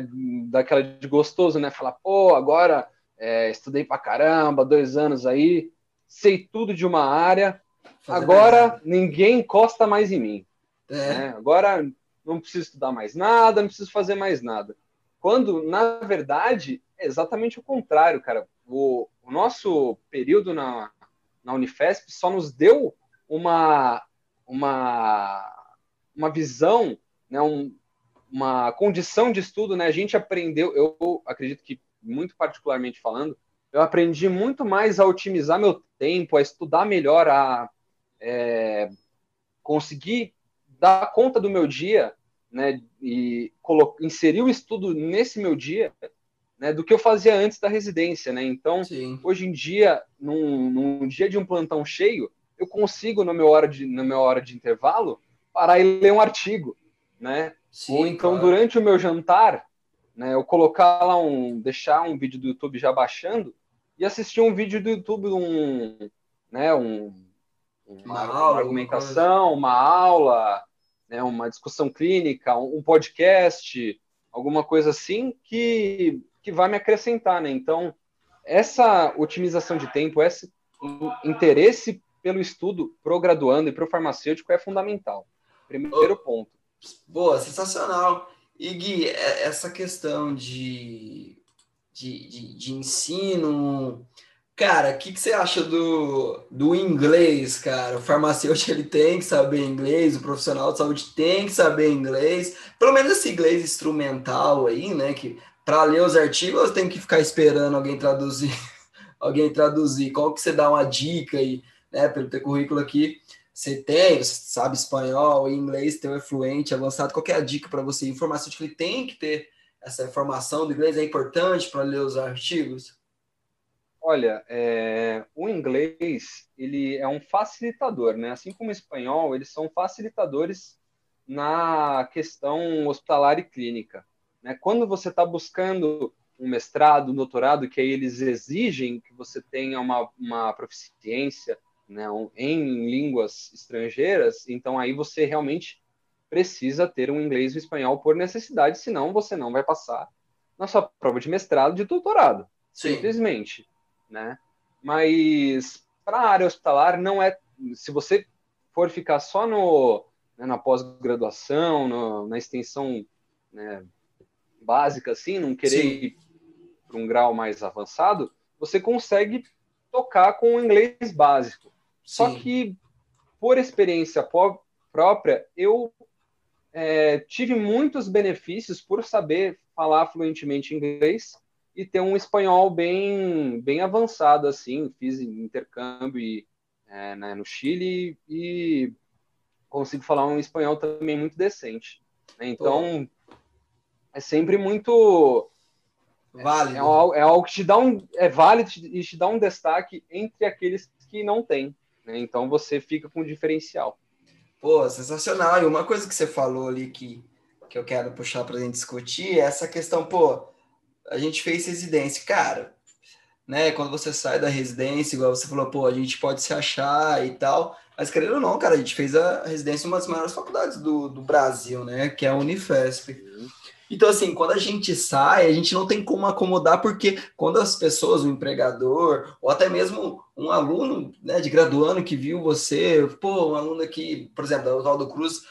daquela de gostoso, né? Falar, pô, agora é, estudei pra caramba, dois anos aí, sei tudo de uma área, Fazer agora nada. ninguém encosta mais em mim. É. Né? Agora não preciso estudar mais nada, não preciso fazer mais nada. Quando, na verdade, é exatamente o contrário, cara. O, o nosso período na, na Unifesp só nos deu uma, uma, uma visão, né, um, uma condição de estudo, né? A gente aprendeu, eu acredito que muito particularmente falando, eu aprendi muito mais a otimizar meu tempo, a estudar melhor, a é, conseguir dar conta do meu dia, né? E inserir o estudo nesse meu dia, né? Do que eu fazia antes da residência, né? Então, Sim. hoje em dia, num, num, dia de um plantão cheio, eu consigo no meu hora de, no meu hora de intervalo parar e ler um artigo, né? Sim, Ou então, claro. durante o meu jantar, né, eu colocar lá um, deixar um vídeo do YouTube já baixando e assistir um vídeo do YouTube, um, né, um, uma, uma, aula, uma argumentação, uma aula, né, uma discussão clínica, um, podcast, alguma coisa assim que, que vai me acrescentar, né? Então, essa otimização de tempo, esse interesse pelo estudo pro graduando e pro farmacêutico é fundamental. Primeiro ponto. Boa, sensacional. E Gui, é, essa questão de, de, de, de ensino, cara, o que, que você acha do, do inglês, cara? O farmacêutico ele tem que saber inglês, o profissional de saúde tem que saber inglês, pelo menos esse inglês instrumental aí, né? Que para ler os artigos ou tem que ficar esperando alguém traduzir? alguém traduzir? Qual que você dá uma dica aí, né? Pelo teu currículo aqui, você tem, você sabe espanhol, inglês, teu é fluente, avançado, qual é a dica para você? De que ele tem que ter essa informação do inglês é importante para ler os artigos? Olha, é, o inglês ele é um facilitador, né? Assim como o espanhol, eles são facilitadores na questão hospitalar e clínica. Né? Quando você está buscando um mestrado, um doutorado, que aí eles exigem que você tenha uma, uma proficiência né, em línguas estrangeiras, então aí você realmente precisa ter um inglês e um espanhol por necessidade, senão você não vai passar na sua prova de mestrado, de doutorado, Sim. simplesmente né? Mas para a área hospitalar não é, se você for ficar só no né, na pós-graduação, na extensão né, básica assim, não querer Sim. ir para um grau mais avançado, você consegue tocar com o inglês básico. Sim. Só que por experiência própria, eu é, tive muitos benefícios por saber falar fluentemente inglês e ter um espanhol bem, bem avançado, assim. Fiz intercâmbio é, né, no Chile e consigo falar um espanhol também muito decente. Né? Então, é sempre muito... Válido. É, é, é, algo que te dá um... É válido e te dá um destaque entre aqueles que não têm. Né? Então, você fica com um diferencial. Pô, sensacional. E uma coisa que você falou ali que, que eu quero puxar para a gente discutir é essa questão, pô, a gente fez residência. Cara, né? Quando você sai da residência, igual você falou, pô, a gente pode se achar e tal. Mas querendo ou não, cara, a gente fez a residência em uma das maiores faculdades do, do Brasil, né? Que é a Unifesp. Então, assim, quando a gente sai, a gente não tem como acomodar, porque quando as pessoas, o empregador, ou até mesmo um aluno né, de graduando que viu você, pô, um aluno aqui, por exemplo, da Oswaldo Cruz,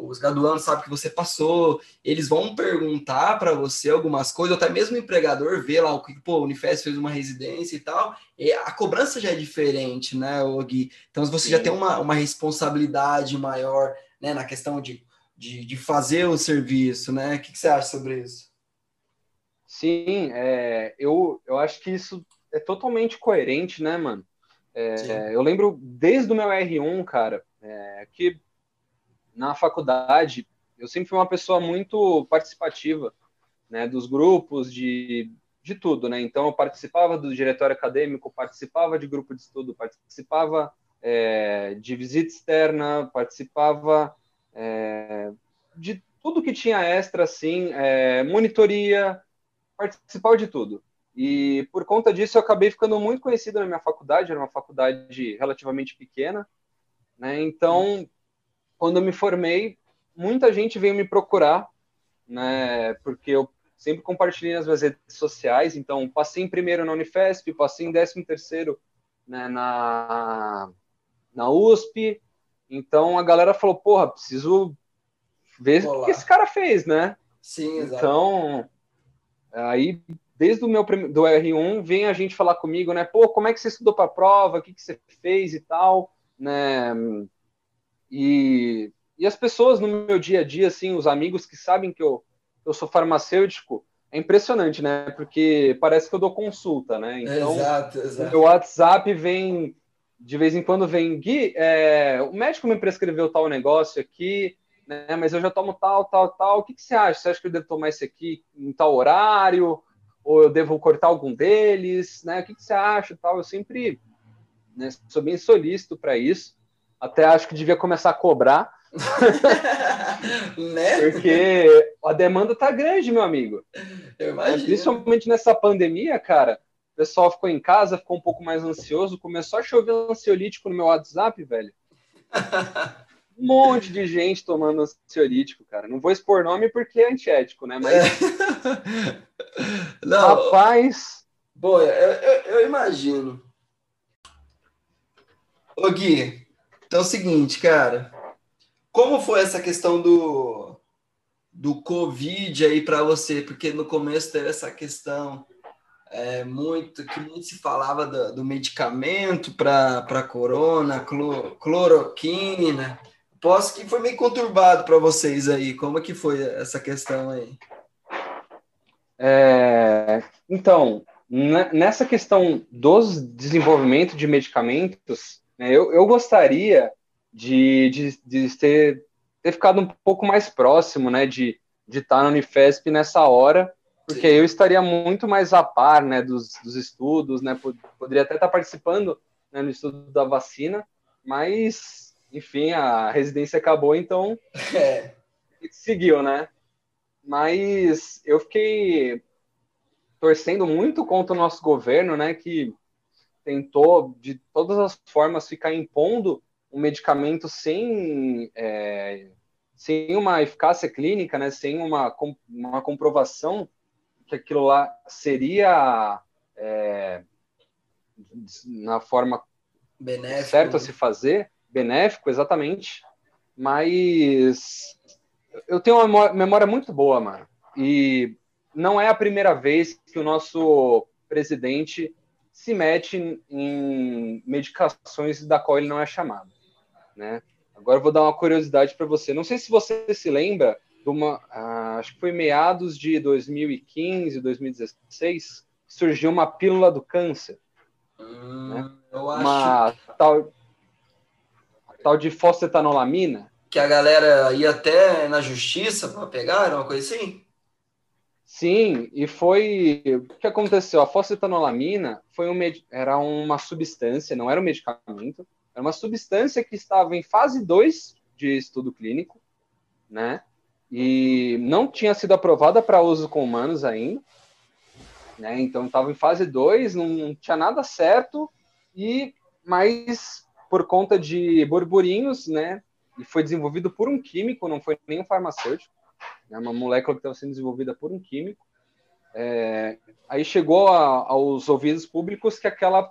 os graduandos sabem que você passou, eles vão perguntar para você algumas coisas, até mesmo o empregador vê lá o que, pô, o Unifesp fez uma residência e tal, e a cobrança já é diferente, né, Gui? Então você Sim. já tem uma, uma responsabilidade maior, né, na questão de, de, de fazer o serviço, né? O que, que você acha sobre isso? Sim, é, eu, eu acho que isso é totalmente coerente, né, mano? É, eu lembro desde o meu R1, cara, é, que na faculdade, eu sempre fui uma pessoa muito participativa, né, dos grupos, de, de tudo, né? Então, eu participava do diretório acadêmico, participava de grupo de estudo, participava é, de visita externa, participava é, de tudo que tinha extra, assim, é, monitoria, participava de tudo. E por conta disso, eu acabei ficando muito conhecido na minha faculdade, era uma faculdade relativamente pequena, né? Então, quando eu me formei, muita gente veio me procurar, né? Porque eu sempre compartilhei nas minhas redes sociais. Então, passei em primeiro na Unifesp, passei em décimo terceiro né, na, na USP. Então, a galera falou, porra, preciso ver Olá. o que esse cara fez, né? Sim, exato. Então, aí, desde o meu do R1, vem a gente falar comigo, né? Pô, como é que você estudou para a prova? O que, que você fez e tal, né? E, e as pessoas no meu dia a dia, assim, os amigos que sabem que eu, eu sou farmacêutico, é impressionante, né? Porque parece que eu dou consulta, né? Então, exato, exato. o WhatsApp vem, de vez em quando vem, Gui, é, o médico me prescreveu tal negócio aqui, né? Mas eu já tomo tal, tal, tal. O que, que você acha? Você acha que eu devo tomar esse aqui em tal horário? Ou eu devo cortar algum deles? Né? O que, que você acha? Tal? Eu sempre né, sou bem solícito para isso. Até acho que devia começar a cobrar. né? Porque a demanda tá grande, meu amigo. Eu imagino. Principalmente nessa pandemia, cara. O pessoal ficou em casa, ficou um pouco mais ansioso, começou a chover ansiolítico no meu WhatsApp, velho. Um monte de gente tomando ansiolítico, cara. Não vou expor nome porque é antiético, né? Mas. Não, Rapaz. Boa, eu, eu, eu imagino. Ô Gui, então é o seguinte, cara. Como foi essa questão do, do Covid aí para você? Porque no começo teve essa questão é, muito que muito se falava do, do medicamento para corona, cloro, cloroquina. Posso que foi meio conturbado para vocês aí. Como que foi essa questão aí? É, Então, nessa questão dos desenvolvimento de medicamentos, né, eu, eu gostaria de, de, de ter, ter ficado um pouco mais próximo, né, de, de estar na Unifesp nessa hora, porque eu estaria muito mais a par, né, dos, dos estudos, né, poderia até estar participando né, no estudo da vacina, mas, enfim, a residência acabou, então é. seguiu, né? Mas eu fiquei torcendo muito contra o nosso governo, né, que tentou de todas as formas ficar impondo um medicamento sem é, sem uma eficácia clínica, né, sem uma, uma comprovação que aquilo lá seria é, na forma benéfico. certa a se fazer, benéfico, exatamente, mas eu tenho uma memória muito boa, mano, e não é a primeira vez que o nosso presidente se mete em medicações da qual ele não é chamado, né? Agora eu vou dar uma curiosidade para você. Não sei se você se lembra de uma, ah, acho que foi meados de 2015, 2016, surgiu uma pílula do câncer. Hum, né? Uma tal, tal de fosfetanolamina. Que a galera ia até na justiça para pegar, era uma coisa assim? Sim, e foi o que aconteceu. A fosfetanolamina foi um era uma substância, não era um medicamento, era uma substância que estava em fase 2 de estudo clínico, né? E não tinha sido aprovada para uso com humanos ainda, né? Então estava em fase 2, não, tinha nada certo e mas por conta de burburinhos, né? E foi desenvolvido por um químico, não foi nem um farmacêutico né, uma molécula que estava sendo desenvolvida por um químico. É, aí chegou a, aos ouvidos públicos que aquela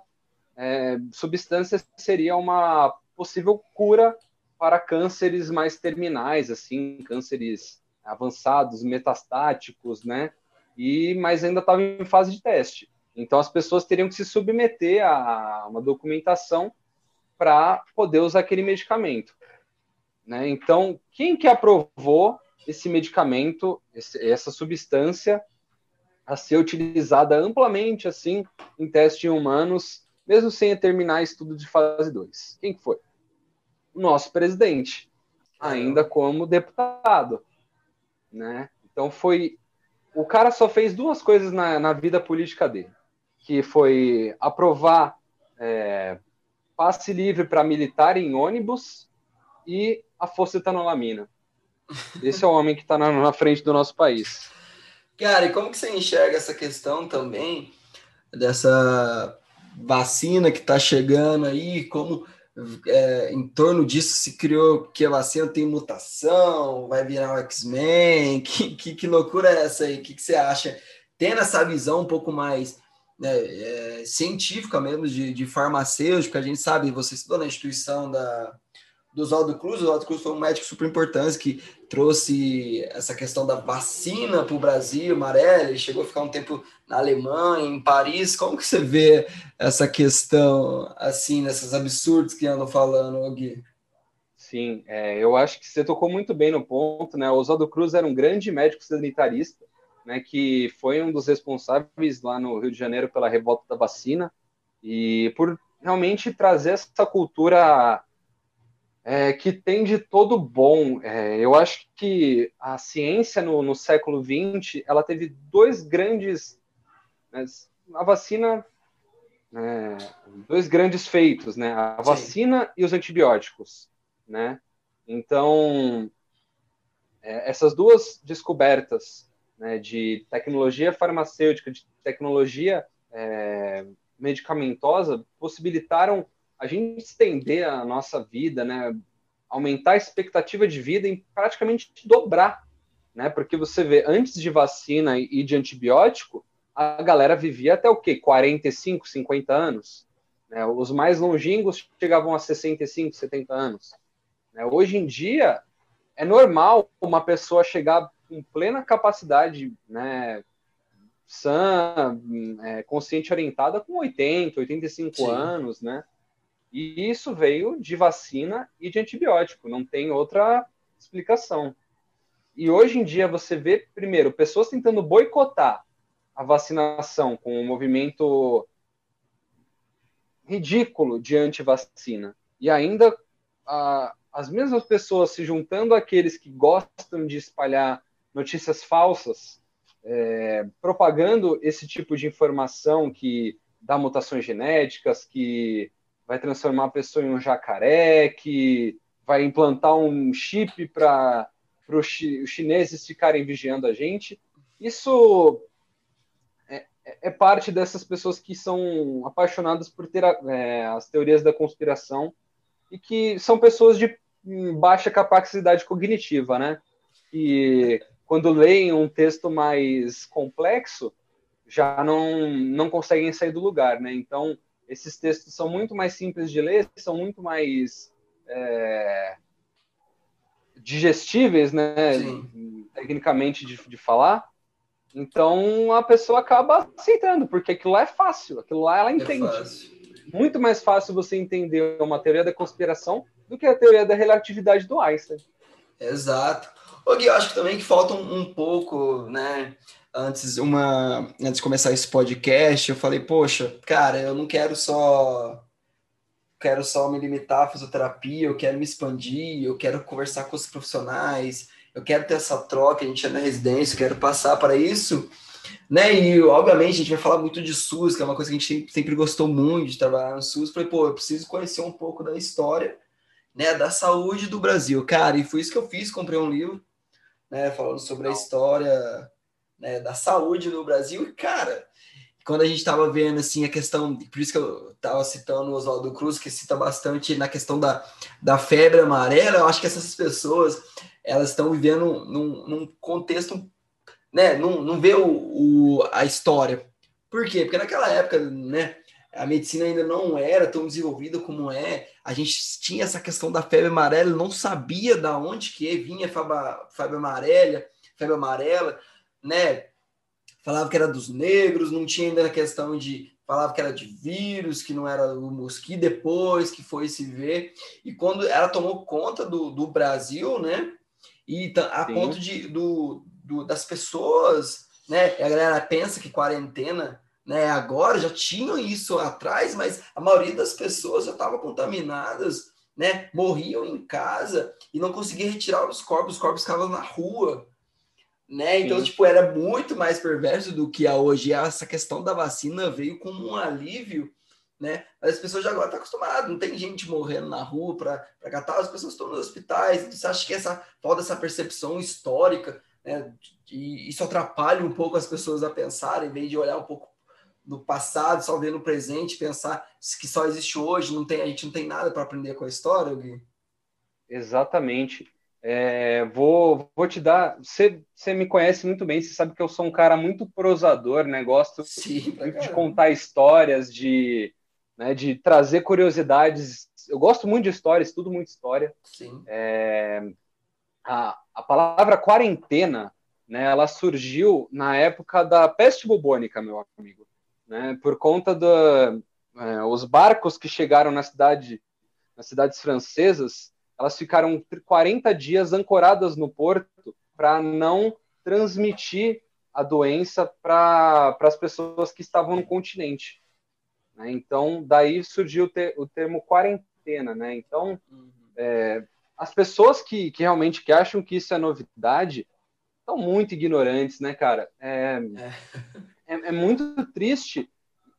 é, substância seria uma possível cura para cânceres mais terminais, assim, cânceres avançados, metastáticos, né? E mas ainda estava em fase de teste. Então as pessoas teriam que se submeter a uma documentação para poder usar aquele medicamento, né? Então quem que aprovou esse medicamento, esse, essa substância, a ser utilizada amplamente assim em testes em humanos, mesmo sem terminar estudo de fase 2. Quem foi? Nosso presidente, ainda como deputado, né? Então foi o cara só fez duas coisas na, na vida política dele, que foi aprovar é, passe livre para militar em ônibus e a fosfetanolamina. Esse é o homem que está na, na, frente do nosso país. Cara, e como que você enxerga essa questão também dessa vacina que está chegando aí? Como é, em torno disso se criou que a vacina tem mutação, vai virar um X-Men? Que, que, que, loucura é essa aí? O que, que você acha? Tendo essa visão um pouco mais né, é, científica mesmo, de, de farmacêutico, a gente sabe, você estudou na instituição da, do Oswaldo Cruz. O Oswaldo Cruz foi um médico super importante que trouxe essa questão da vacina para o Brasil, Marelli, chegou a ficar um tempo na Alemanha, em Paris. Como que você vê essa questão, assim, nesses absurdos que andam falando, Gui? Sim, é, eu acho que você tocou muito bem no ponto, né? O Oswaldo Cruz era um grande médico sanitarista, né, que foi um dos responsáveis lá no Rio de Janeiro pela revolta da vacina e por realmente trazer essa cultura é, que tem de todo bom. É, eu acho que a ciência no, no século XX ela teve dois grandes. Né, a vacina. É, dois grandes feitos, né? A Sim. vacina e os antibióticos, né? Então, é, essas duas descobertas né, de tecnologia farmacêutica, de tecnologia é, medicamentosa, possibilitaram a gente estender a nossa vida, né, aumentar a expectativa de vida em praticamente dobrar, né? Porque você vê, antes de vacina e de antibiótico, a galera vivia até o quê? 45, 50 anos. Né? Os mais longínquos chegavam a 65, 70 anos. Né? Hoje em dia, é normal uma pessoa chegar com plena capacidade, né, sã, é, consciente orientada com 80, 85 Sim. anos, né? E isso veio de vacina e de antibiótico, não tem outra explicação. E hoje em dia você vê, primeiro, pessoas tentando boicotar a vacinação, com o movimento ridículo de anti-vacina, e ainda a, as mesmas pessoas se juntando àqueles que gostam de espalhar notícias falsas, é, propagando esse tipo de informação que dá mutações genéticas, que vai transformar a pessoa em um jacaré, que vai implantar um chip para os chineses ficarem vigiando a gente. Isso é, é, parte dessas pessoas que são apaixonadas por ter é, as teorias da conspiração e que são pessoas de baixa capacidade cognitiva, né? E quando leem um texto mais complexo, já não, não conseguem sair do lugar, né? Então, esses textos são muito mais simples de ler, são muito mais é, digestíveis, né? Sim. Tecnicamente de, de falar. Então, a pessoa acaba aceitando, porque aquilo lá é fácil, aquilo lá ela é entende. É muito mais fácil você entender uma teoria da conspiração do que a teoria da relatividade do Einstein. Exato. O Gui, eu acho que também que falta um, um, pouco, né? Antes, uma, antes de começar esse podcast, eu falei, poxa, cara, eu não quero só quero só me limitar à fisioterapia, eu quero me expandir, eu quero conversar com os profissionais, eu quero ter essa troca, a gente é na residência, eu quero passar para isso né? E obviamente a gente vai falar muito de SUS, que é uma coisa que a gente sempre gostou muito de trabalhar no SUS. Falei, pô, eu preciso conhecer um pouco da história, né, da saúde do Brasil, cara. E foi isso que eu fiz, comprei um livro, né, falando sobre a história, né, da saúde no Brasil. E cara, quando a gente estava vendo assim a questão, por isso que eu estava citando o Oswaldo Cruz, que cita bastante na questão da, da febre amarela, eu acho que essas pessoas elas estão vivendo num, num contexto né, não, não vê o, o, a história. Por quê? Porque naquela época, né, a medicina ainda não era tão desenvolvida como é. A gente tinha essa questão da febre amarela, não sabia da onde que vinha a febre amarela, febre amarela, né? Falava que era dos negros, não tinha ainda a questão de falava que era de vírus, que não era o mosquito, depois que foi se ver. E quando ela tomou conta do, do Brasil, né? E a Sim. ponto de, do, do, das pessoas, né? A galera pensa que quarentena, né? Agora já tinham isso atrás, mas a maioria das pessoas já estavam contaminadas, né? Morriam em casa e não conseguiam retirar os corpos, os corpos ficavam na rua, né? Então, Sim. tipo, era muito mais perverso do que a hoje. Essa questão da vacina veio como um alívio né? Mas as pessoas já agora estão acostumadas, não tem gente morrendo na rua para catar, as pessoas estão nos hospitais. Você acha que essa falta essa percepção histórica né? E isso atrapalha um pouco as pessoas a pensar, em vez de olhar um pouco no passado, só ver no presente, pensar que só existe hoje, não tem, a gente não tem nada para aprender com a história, Gui? Exatamente. É, vou, vou te dar. Você, você me conhece muito bem, você sabe que eu sou um cara muito prosador, né? Gosto Sim, de contar histórias, de, né, de trazer curiosidades. Eu gosto muito de histórias, tudo muito história. Sim. É, a, a palavra quarentena, né, ela surgiu na época da peste bubônica, meu amigo, né, por conta dos é, os barcos que chegaram na cidade, nas cidades francesas, elas ficaram 40 dias ancoradas no porto para não transmitir a doença para as pessoas que estavam no continente. Né? Então, daí surgiu o, te, o termo quarentena. Né? Então, uhum. é, as pessoas que, que realmente que acham que isso é novidade estão muito ignorantes, né, cara? É, é. é, é muito triste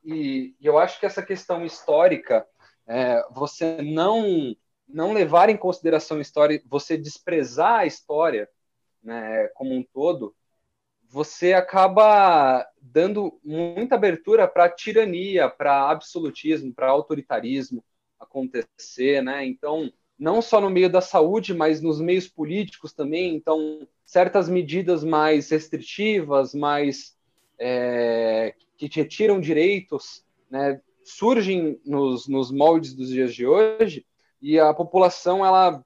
e, e, eu acho que essa questão histórica, é, você não não levar em consideração a história, você desprezar a história, né, como um todo, você acaba dando muita abertura para tirania, para absolutismo, para autoritarismo acontecer, né? Então, não só no meio da saúde, mas nos meios políticos também. Então, certas medidas mais restritivas, mais é, que te retiram direitos, né, surgem nos, nos moldes dos dias de hoje e a população ela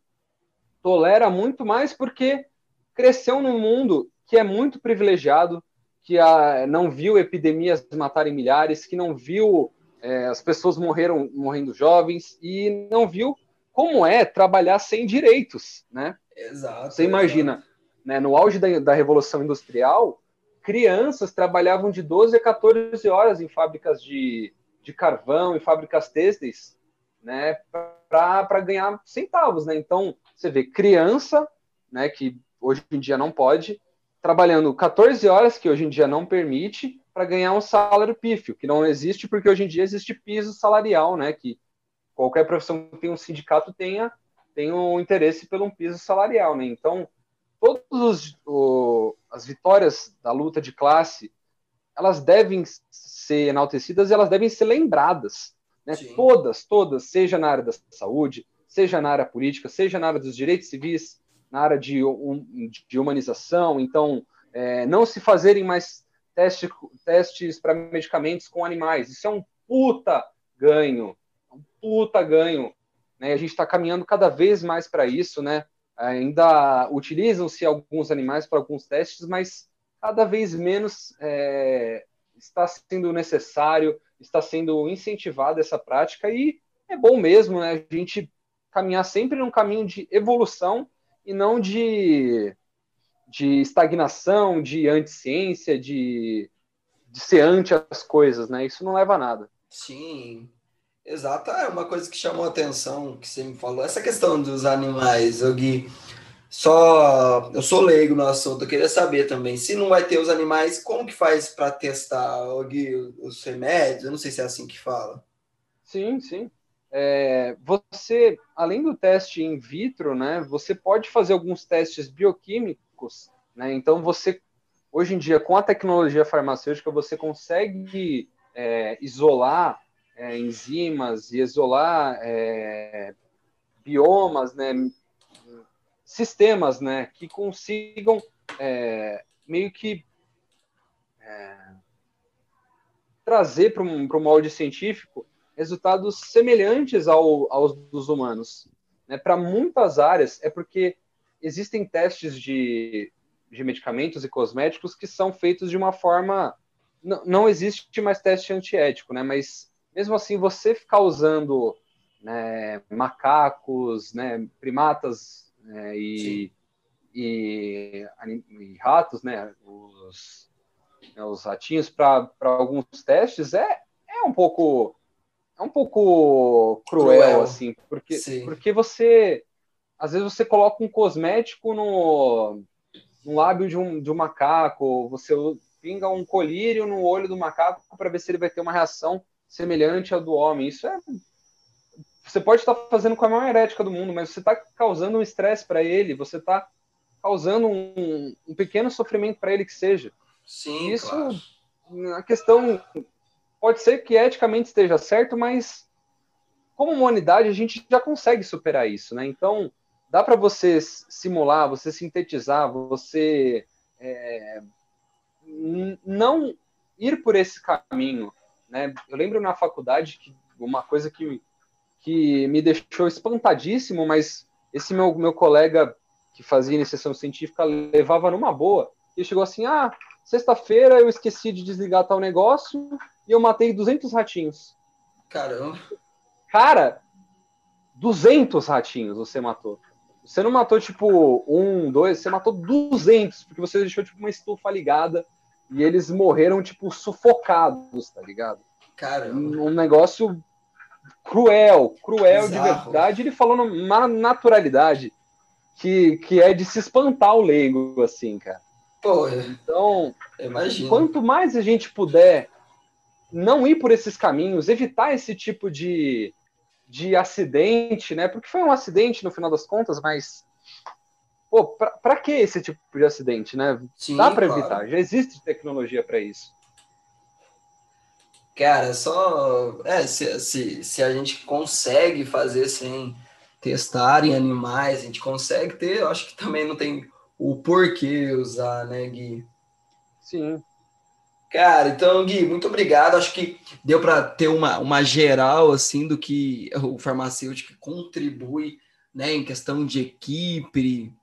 tolera muito mais porque cresceu num mundo que é muito privilegiado, que a, não viu epidemias matarem milhares, que não viu é, as pessoas morreram morrendo jovens e não viu como é trabalhar sem direitos, né? Exato. Você imagina, exato. né, no auge da, da Revolução Industrial, crianças trabalhavam de 12 a 14 horas em fábricas de, de carvão, em fábricas têxteis, né, para ganhar centavos, né? Então, você vê criança, né, que hoje em dia não pode, trabalhando 14 horas, que hoje em dia não permite, para ganhar um salário pífio, que não existe porque hoje em dia existe piso salarial, né, que qualquer profissão que tenha um sindicato tenha tem um interesse pelo um piso salarial, né? Então, todas as vitórias da luta de classe, elas devem ser enaltecidas e elas devem ser lembradas, né? Todas, todas, seja na área da saúde, seja na área política, seja na área dos direitos civis, na área de, um, de humanização. Então, é, não se fazerem mais teste, testes para medicamentos com animais. Isso é um puta ganho, um puta ganho. Né? A gente está caminhando cada vez mais para isso, né? Ainda utilizam-se alguns animais para alguns testes, mas cada vez menos é, está sendo necessário, está sendo incentivada essa prática e é bom mesmo, né? A gente caminhar sempre num caminho de evolução e não de, de estagnação, de anticiência, de, de ser ante as coisas, né? Isso não leva a nada. Sim, exato. É uma coisa que chamou a atenção, que você me falou, essa questão dos animais, Gui. Só eu sou leigo no assunto, eu queria saber também, se não vai ter os animais, como que faz para testar Gui, os remédios? Eu não sei se é assim que fala. Sim, sim é, você, além do teste in vitro, né, você pode fazer alguns testes bioquímicos, né, então você, hoje em dia, com a tecnologia farmacêutica, você consegue é, isolar é, enzimas e isolar é, biomas, né, sistemas, né, que consigam é, meio que é, trazer para um, molde científico resultados semelhantes ao, aos dos humanos. Né? Para muitas áreas, é porque existem testes de, de medicamentos e cosméticos que são feitos de uma forma. Não, não existe mais teste antiético, né? mas mesmo assim, você ficar usando né, macacos, né, primatas né, e, e, e, ratos, né, os, né, os ratinhos, para alguns testes, é, é um pouco é um pouco cruel, cruel. assim, porque, porque você às vezes você coloca um cosmético no, no lábio de um, de um macaco, você pinga um colírio no olho do macaco para ver se ele vai ter uma reação semelhante à do homem. Isso é. Você pode estar fazendo com a maior herética do mundo, mas você está causando um estresse para ele, você está causando um, um, pequeno sofrimento para ele que seja. Sim. Isso, claro. a questão pode ser que eticamente esteja certo, mas como humanidade a gente já consegue superar isso, né? Então dá para você simular, você sintetizar, você é, não ir por esse caminho, né? Eu lembro na faculdade que uma coisa que, que me deixou espantadíssimo, mas esse meu, meu colega que fazia iniciação científica levava numa boa. E chegou assim: ah, sexta-feira eu esqueci de desligar tal negócio e eu matei 200 ratinhos. Caramba. Cara, 200 ratinhos você matou. Você não matou, tipo, um, dois, você matou 200, porque você deixou, tipo, uma estufa ligada e eles morreram, tipo, sufocados, tá ligado? Caramba. Um, um negócio cruel, cruel Bizarro. de verdade. Ele falou numa naturalidade que, que é de se espantar o leigo, assim, cara. Pô, então, imagina. quanto mais a gente puder não ir por esses caminhos, evitar esse tipo de, de acidente, né? Porque foi um acidente no final das contas, mas pô, pra, pra que esse tipo de acidente, né? Sim, Dá para claro. evitar, já existe tecnologia para isso. Cara, só é, se, se, se a gente consegue fazer sem testar em animais, a gente consegue ter, eu acho que também não tem o porquê usar, né, Gui? Sim. Cara, então, Gui, muito obrigado. Acho que deu para ter uma, uma geral assim do que o farmacêutico contribui né, em questão de equipe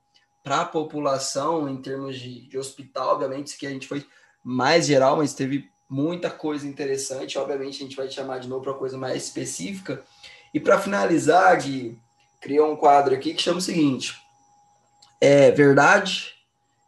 para a população, em termos de, de hospital, obviamente, isso que a gente foi mais geral, mas teve muita coisa interessante. Obviamente, a gente vai te chamar de novo para coisa mais específica. E para finalizar, Gui, criou um quadro aqui que chama o seguinte: é verdade,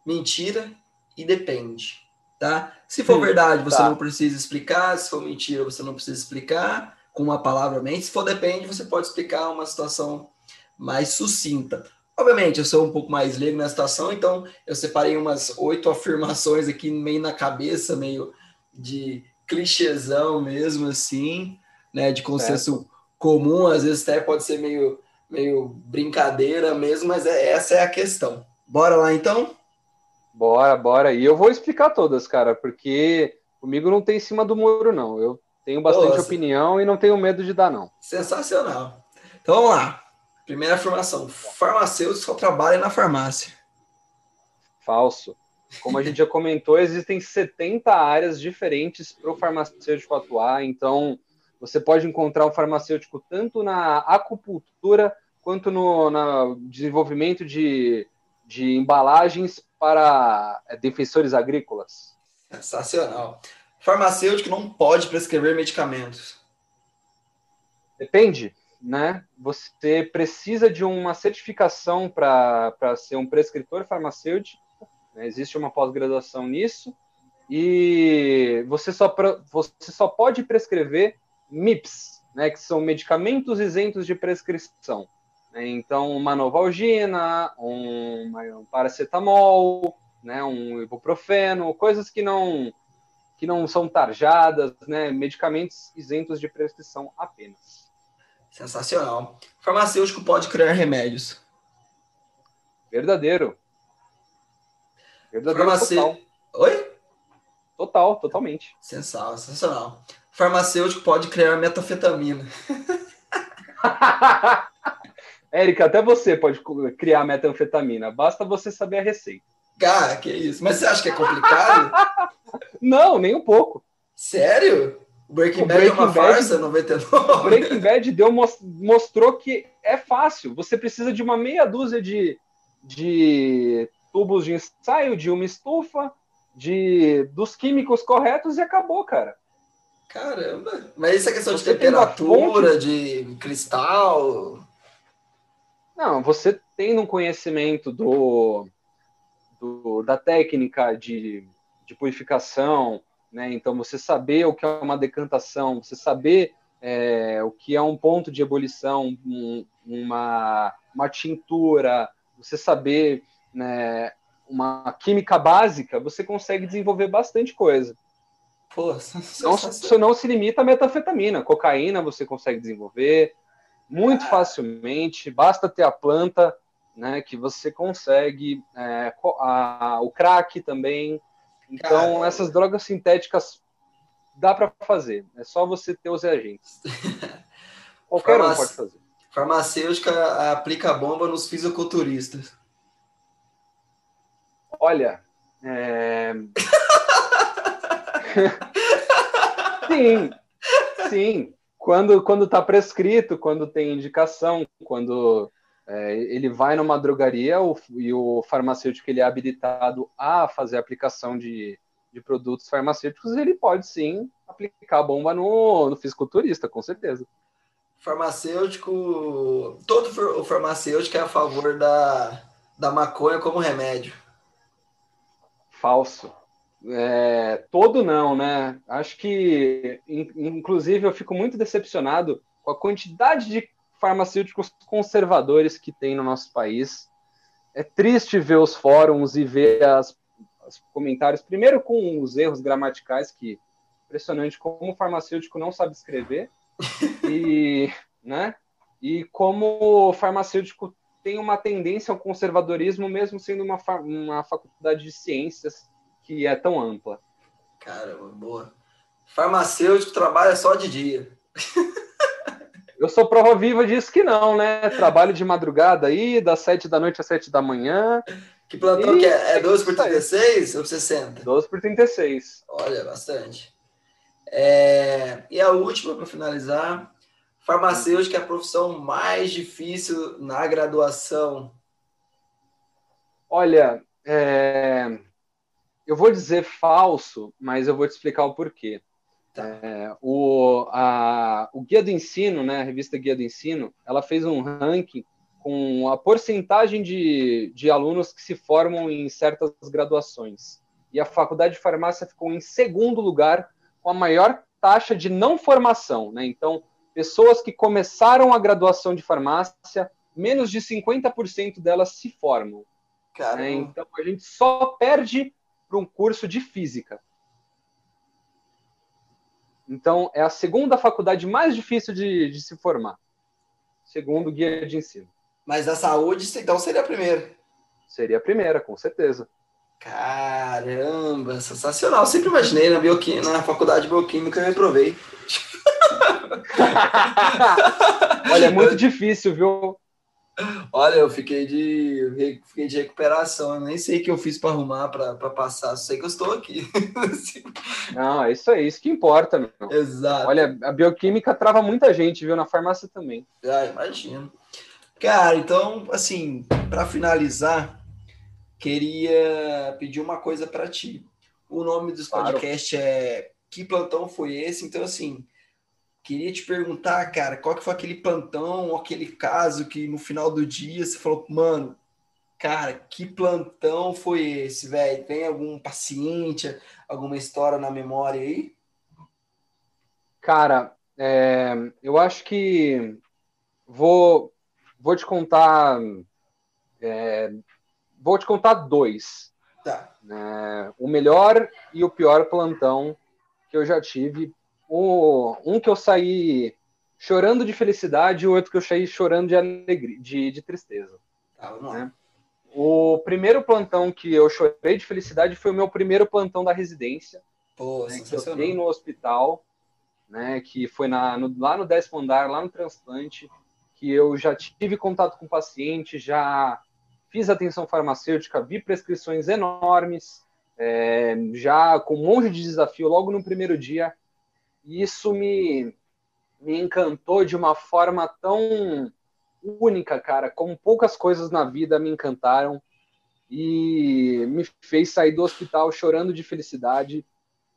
mentira e depende, tá? Se for verdade, você tá. não precisa explicar, se for mentira, você não precisa explicar com uma palavra mente. Se for depende, você pode explicar uma situação mais sucinta. Obviamente, eu sou um pouco mais leigo na situação, então eu separei umas oito afirmações aqui meio na cabeça, meio de clichêzão mesmo, assim, né? De consenso comum, às vezes até pode ser meio, meio brincadeira mesmo, mas é, essa é a questão. Bora lá então? Bora, bora. E eu vou explicar todas, cara, porque comigo não tem em cima do muro, não. Eu tenho bastante Nossa. opinião e não tenho medo de dar, não. Sensacional. Então vamos lá. Primeira afirmação: farmacêutico só trabalha na farmácia. Falso. Como a gente já comentou, existem 70 áreas diferentes para o farmacêutico atuar, então você pode encontrar um farmacêutico tanto na acupuntura quanto no na desenvolvimento de, de embalagens para é, defensores agrícolas. Sensacional. Farmacêutico não pode prescrever medicamentos. Depende, né? Você precisa de uma certificação para ser um prescritor farmacêutico né? Existe uma pós-graduação nisso e você só, você só pode prescrever MIPS, né, que são medicamentos isentos de prescrição. Né? Então, uma novalgina, um, um paracetamol, né, um ibuprofeno, coisas que não que não são tarjadas, né, medicamentos isentos de prescrição apenas. Sensacional. O farmacêutico pode criar remédios. Verdadeiro. Verdadeiro total. Oi? Total, totalmente. Sensacional, sensacional. Farmacêutico pode criar metafetamina. Érica, até você pode criar metanfetamina. Basta você saber a receita. Cara, que isso. Mas você acha que é complicado? Não, nem um pouco. Sério? O Breaking, o Bad Breaking é uma Bad, farsa, 99? O Breaking Bad deu, mostrou que é fácil. Você precisa de uma meia dúzia de, de tubos de ensaio, de uma estufa, de dos químicos corretos e acabou, cara. Caramba! Mas isso é questão você de temperatura, de cristal? Não, você tem um conhecimento do, do, da técnica de, de purificação, né? Então você saber o que é uma decantação, você saber é, o que é um ponto de ebulição, um, uma, uma tintura, você saber né, uma química básica, você consegue desenvolver bastante coisa. Pô, não, isso não se limita a metanfetamina. Cocaína você consegue desenvolver muito ah. facilmente, basta ter a planta, né, que você consegue, é, a, o crack também. Então, essas drogas sintéticas dá para fazer. É só você ter os reagentes. Qualquer Farmac... um pode fazer. Farmacêutica aplica bomba nos fisiculturistas. Olha, é... sim, sim. Quando quando está prescrito, quando tem indicação, quando é, ele vai numa drogaria o, e o farmacêutico ele é habilitado a fazer aplicação de, de produtos farmacêuticos, ele pode sim aplicar a bomba no, no fisiculturista, com certeza. Farmacêutico, todo o farmacêutico é a favor da, da maconha como remédio falso. É, todo não, né? Acho que, inclusive, eu fico muito decepcionado com a quantidade de farmacêuticos conservadores que tem no nosso país. É triste ver os fóruns e ver as, os comentários, primeiro com os erros gramaticais, que impressionante como o farmacêutico não sabe escrever, e, né? e como o farmacêutico tem uma tendência ao conservadorismo, mesmo sendo uma, fa uma faculdade de ciências que é tão ampla. Caramba, boa. Farmacêutico trabalha só de dia. Eu sou prova viva disso que não, né? Trabalho de madrugada aí, das 7 da noite às 7 da manhã. Que plantão e... que é? É 12 por 36 ou 60? 12 por 36. Olha, bastante. É... E a última, para finalizar, farmacêutica é a profissão mais difícil na graduação? Olha, é... eu vou dizer falso, mas eu vou te explicar o porquê. Tá. É, o, a, o Guia do Ensino, né, a revista Guia do Ensino, ela fez um ranking com a porcentagem de, de alunos que se formam em certas graduações. e a faculdade de farmácia ficou em segundo lugar, com a maior taxa de não formação. Né? Então, pessoas que começaram a graduação de farmácia, menos de 50% delas se formam. Né? Então, a gente só perde para um curso de física. Então, é a segunda faculdade mais difícil de, de se formar, segundo o guia de ensino. Mas a saúde, então, seria a primeira. Seria a primeira, com certeza. Caramba, sensacional. Sempre imaginei na, bioquímica, na faculdade de bioquímica eu reprovei. Olha, é muito difícil, viu? Olha, eu fiquei de, fiquei de recuperação. Eu nem sei o que eu fiz para arrumar, para passar. Sei que eu estou aqui. Não, é isso aí, isso que importa, meu. Exato. Olha, a bioquímica trava muita gente, viu? Na farmácia também. Ah, imagino. Cara, então, assim, para finalizar, queria pedir uma coisa para ti. O nome dos claro. podcast é Que Plantão Foi Esse? Então, assim, queria te perguntar, cara, qual que foi aquele plantão, aquele caso que no final do dia você falou, mano, cara, que plantão foi esse, velho? Tem algum paciente, alguma história na memória aí? Cara, é, eu acho que vou, vou te contar é, vou te contar dois. Tá. É, o melhor e o pior plantão que eu já tive. O, um que eu saí chorando de felicidade e outro que eu saí chorando de alegria, de, de tristeza. Tá, vamos. Né? O primeiro plantão que eu chorei de felicidade foi o meu primeiro plantão da residência. Pô, né, que eu fiquei no hospital, né, que foi na, no, lá no décimo andar, lá no transplante, que eu já tive contato com o paciente, já fiz atenção farmacêutica, vi prescrições enormes, é, já com um monte de desafio logo no primeiro dia. E isso me, me encantou de uma forma tão única, cara, como poucas coisas na vida me encantaram e me fez sair do hospital chorando de felicidade,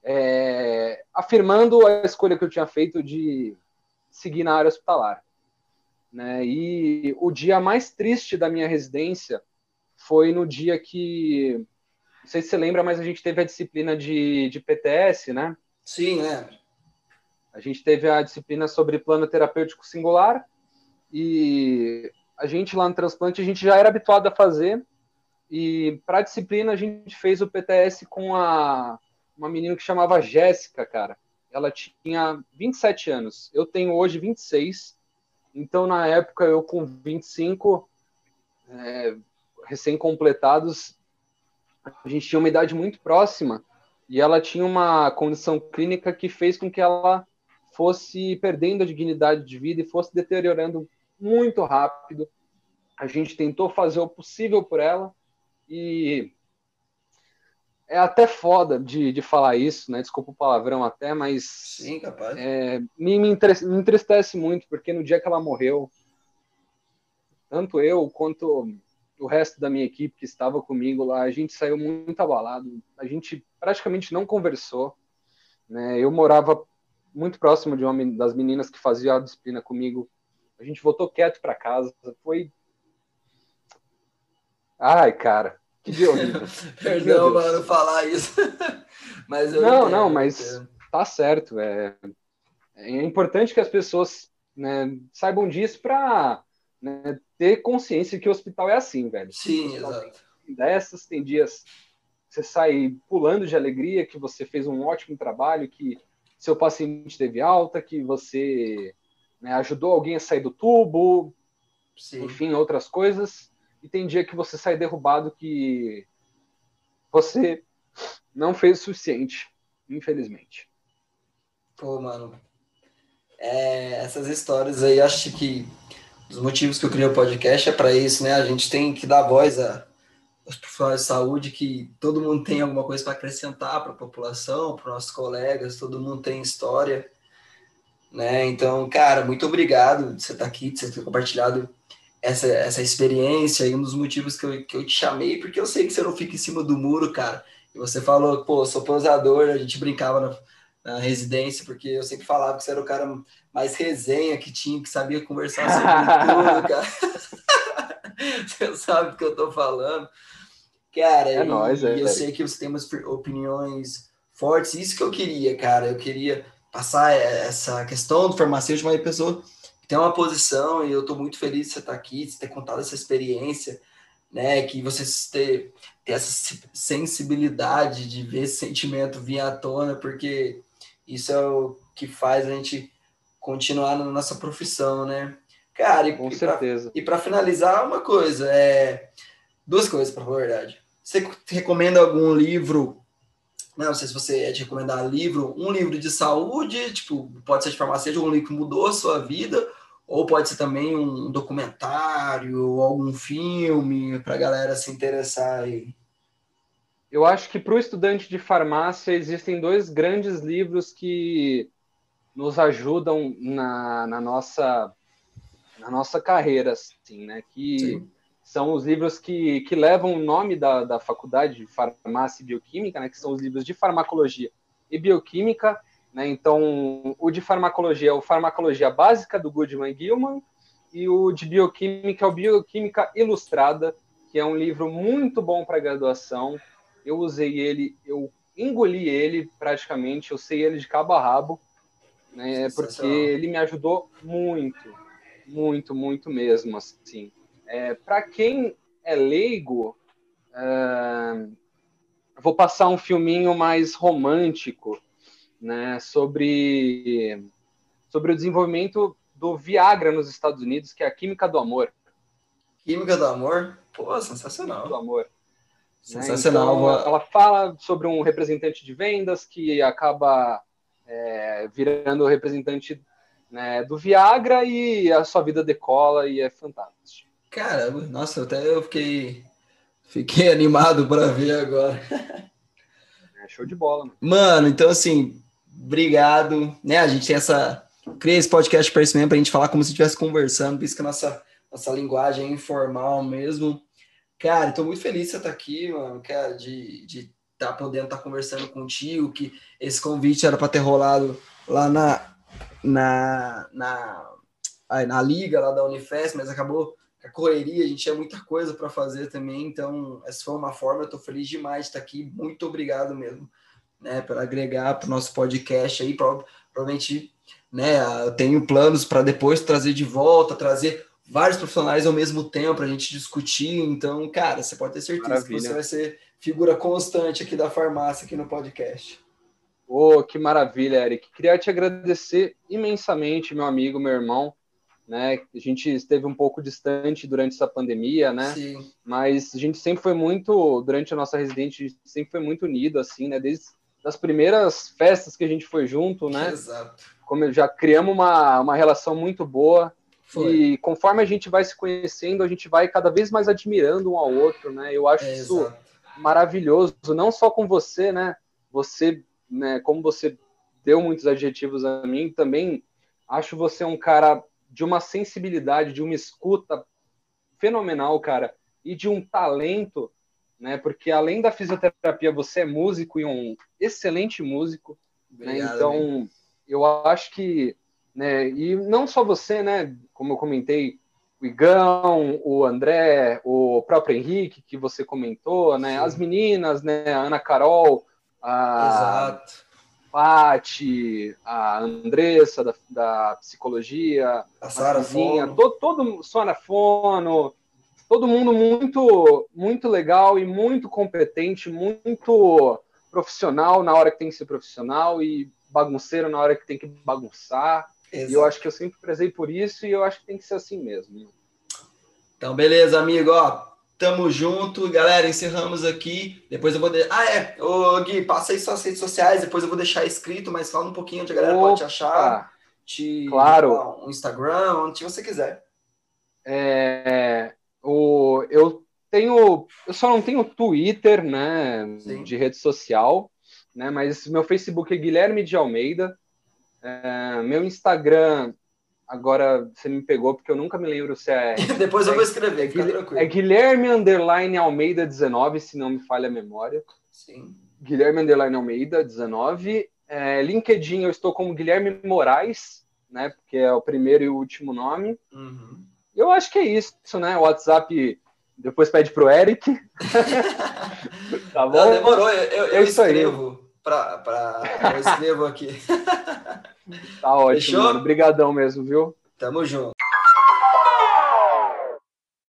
é, afirmando a escolha que eu tinha feito de seguir na área hospitalar. Né? E o dia mais triste da minha residência foi no dia que. Não sei se você lembra, mas a gente teve a disciplina de, de PTS, né? Sim, lembro. A gente teve a disciplina sobre plano terapêutico singular e a gente lá no transplante a gente já era habituado a fazer e para a disciplina a gente fez o PTS com a, uma menina que chamava Jéssica, cara. Ela tinha 27 anos. Eu tenho hoje 26 então, na época, eu com 25, é, recém-completados, a gente tinha uma idade muito próxima e ela tinha uma condição clínica que fez com que ela fosse perdendo a dignidade de vida e fosse deteriorando muito rápido. A gente tentou fazer o possível por ela e é até foda de, de falar isso, né? Desculpa o palavrão até, mas. Sim, capaz. É, me, me, me entristece muito, porque no dia que ela morreu, tanto eu quanto o resto da minha equipe que estava comigo lá, a gente saiu muito abalado. A gente praticamente não conversou. Né? Eu morava muito próximo de uma das meninas que fazia a disciplina comigo. A gente voltou quieto para casa. Foi. Ai, cara que dia horrível. Perdão, mano, falar isso. mas não, entendo, não, mas tá certo. É, é importante que as pessoas né, saibam disso para né, ter consciência que o hospital é assim, velho. Sim, exato. Tem dessas, tem dias que você sai pulando de alegria, que você fez um ótimo trabalho, que seu paciente teve alta, que você né, ajudou alguém a sair do tubo, Sim. enfim, outras coisas e tem dia que você sai derrubado que você não fez o suficiente, infelizmente. Pô, mano. É, essas histórias aí, acho que os motivos que eu criei o podcast é para isso, né? A gente tem que dar voz a, aos profissionais de saúde, que todo mundo tem alguma coisa para acrescentar para a população, para nossos colegas, todo mundo tem história, né? Então, cara, muito obrigado de você estar aqui, de você ter compartilhado essa, essa experiência e um dos motivos que eu, que eu te chamei, porque eu sei que você não fica em cima do muro, cara. E você falou, pô, sou posador, a gente brincava na, na residência, porque eu sempre falava que você era o cara mais resenha que tinha, que sabia conversar sobre tudo, cara. você sabe o que eu tô falando. Cara, é e, nóis, é, eu sei que você tem umas opiniões fortes. Isso que eu queria, cara. Eu queria passar essa questão do farmacêutico, uma pessoa que tem uma posição, e eu estou muito feliz de você estar aqui, de ter contado essa experiência, né? Que você ter, ter essa sensibilidade de ver esse sentimento vir à tona, porque isso é o que faz a gente continuar na nossa profissão, né? Cara, e, com certeza. e para finalizar, uma coisa, é duas coisas, para falar a verdade. Você recomenda algum livro? Não sei se você é de recomendar livro, um livro de saúde, tipo, pode ser de farmacêutico, um livro que mudou a sua vida, ou pode ser também um documentário, algum filme, para a galera se interessar aí. Eu acho que para o estudante de farmácia existem dois grandes livros que nos ajudam na, na nossa na nossa carreira, assim, né? Que Sim. São os livros que, que levam o nome da, da faculdade de farmácia e bioquímica, né? Que são os livros de farmacologia e bioquímica, né? Então, o de farmacologia é o Farmacologia Básica do Goodman Gilman e o de bioquímica é o Bioquímica Ilustrada, que é um livro muito bom para graduação. Eu usei ele, eu engoli ele praticamente, eu sei ele de cabo a rabo, né? Porque ele me ajudou muito muito, muito mesmo, assim. É, Para quem é leigo, é, vou passar um filminho mais romântico, né, sobre, sobre o desenvolvimento do Viagra nos Estados Unidos, que é a Química do Amor. Química do Amor? Pô, sensacional. Química do Amor. Sensacional. Né? Então, ela fala sobre um representante de vendas que acaba é, virando representante né, do Viagra e a sua vida decola e é fantástico. Caramba, nossa, até eu fiquei, fiquei animado para ver agora. É show de bola. Mano. mano, então assim, obrigado. Né, a gente tem essa. Criei esse podcast para isso mesmo, para a gente falar como se estivesse conversando, por isso que a nossa, nossa linguagem é informal mesmo. Cara, estou muito feliz de você estar tá aqui, mano, cara, de estar de tá podendo estar tá conversando contigo, que esse convite era para ter rolado lá na, na, na, na liga lá da Unifest, mas acabou a correria, a gente tinha muita coisa para fazer também, então essa foi uma forma, eu estou feliz demais de estar aqui, muito obrigado mesmo, né, por agregar para o nosso podcast aí, provavelmente, né, eu tenho planos para depois trazer de volta, trazer vários profissionais ao mesmo tempo para a gente discutir, então, cara, você pode ter certeza Maravilha. que você vai ser figura constante aqui da farmácia, aqui no podcast. Oh, que maravilha, Eric. Queria te agradecer imensamente, meu amigo, meu irmão. Né? A gente esteve um pouco distante durante essa pandemia, né? Sim. Mas a gente sempre foi muito, durante a nossa residência, sempre foi muito unido, assim, né? Desde as primeiras festas que a gente foi junto, né? Exato. Como já criamos uma, uma relação muito boa. Foi. E conforme a gente vai se conhecendo, a gente vai cada vez mais admirando um ao outro, né? Eu acho é, isso exato. maravilhoso, não só com você, né? Você né, como você deu muitos adjetivos a mim, também acho você um cara de uma sensibilidade, de uma escuta fenomenal, cara, e de um talento, né? Porque além da fisioterapia, você é músico e um excelente músico, né? Obrigado, né? Então, eu acho que, né? E não só você, né? Como eu comentei, o Igão, o André, o próprio Henrique que você comentou, né? Sim. As meninas, né? A Ana Carol, a Exato. Pati, a Andressa da, da psicologia, a Sara Fono. todo, todo Fono, todo mundo muito muito legal e muito competente, muito profissional na hora que tem que ser profissional e bagunceiro na hora que tem que bagunçar. Exato. E eu acho que eu sempre prezei por isso e eu acho que tem que ser assim mesmo. Então, beleza, amigo. Ó, Tamo junto, galera. Encerramos aqui. Depois eu vou. De... Ah, é. Ô, Gui, passa aí suas redes sociais. Depois eu vou deixar escrito, mas fala um pouquinho onde a galera Opa. pode te achar. Te... Claro. Um Instagram, onde você quiser. É, o, eu tenho. Eu só não tenho Twitter, né? Sim. De rede social, né? Mas meu Facebook é Guilherme de Almeida. É, meu Instagram Agora você me pegou porque eu nunca me lembro se é. Depois eu vou escrever, é, tranquilo. É Guilherme Underline Almeida 19, se não me falha a memória. Sim. Guilherme Underline Almeida 19. É, LinkedIn eu estou como Guilherme Moraes, né? Porque é o primeiro e o último nome. Uhum. Eu acho que é isso, né? WhatsApp depois pede pro Eric. tá bom? Não, demorou, eu, eu, é eu escrevo. Pra, pra, eu escrevo aqui. Tá ótimo, Fechou? mano. Obrigadão mesmo, viu? Tamo junto.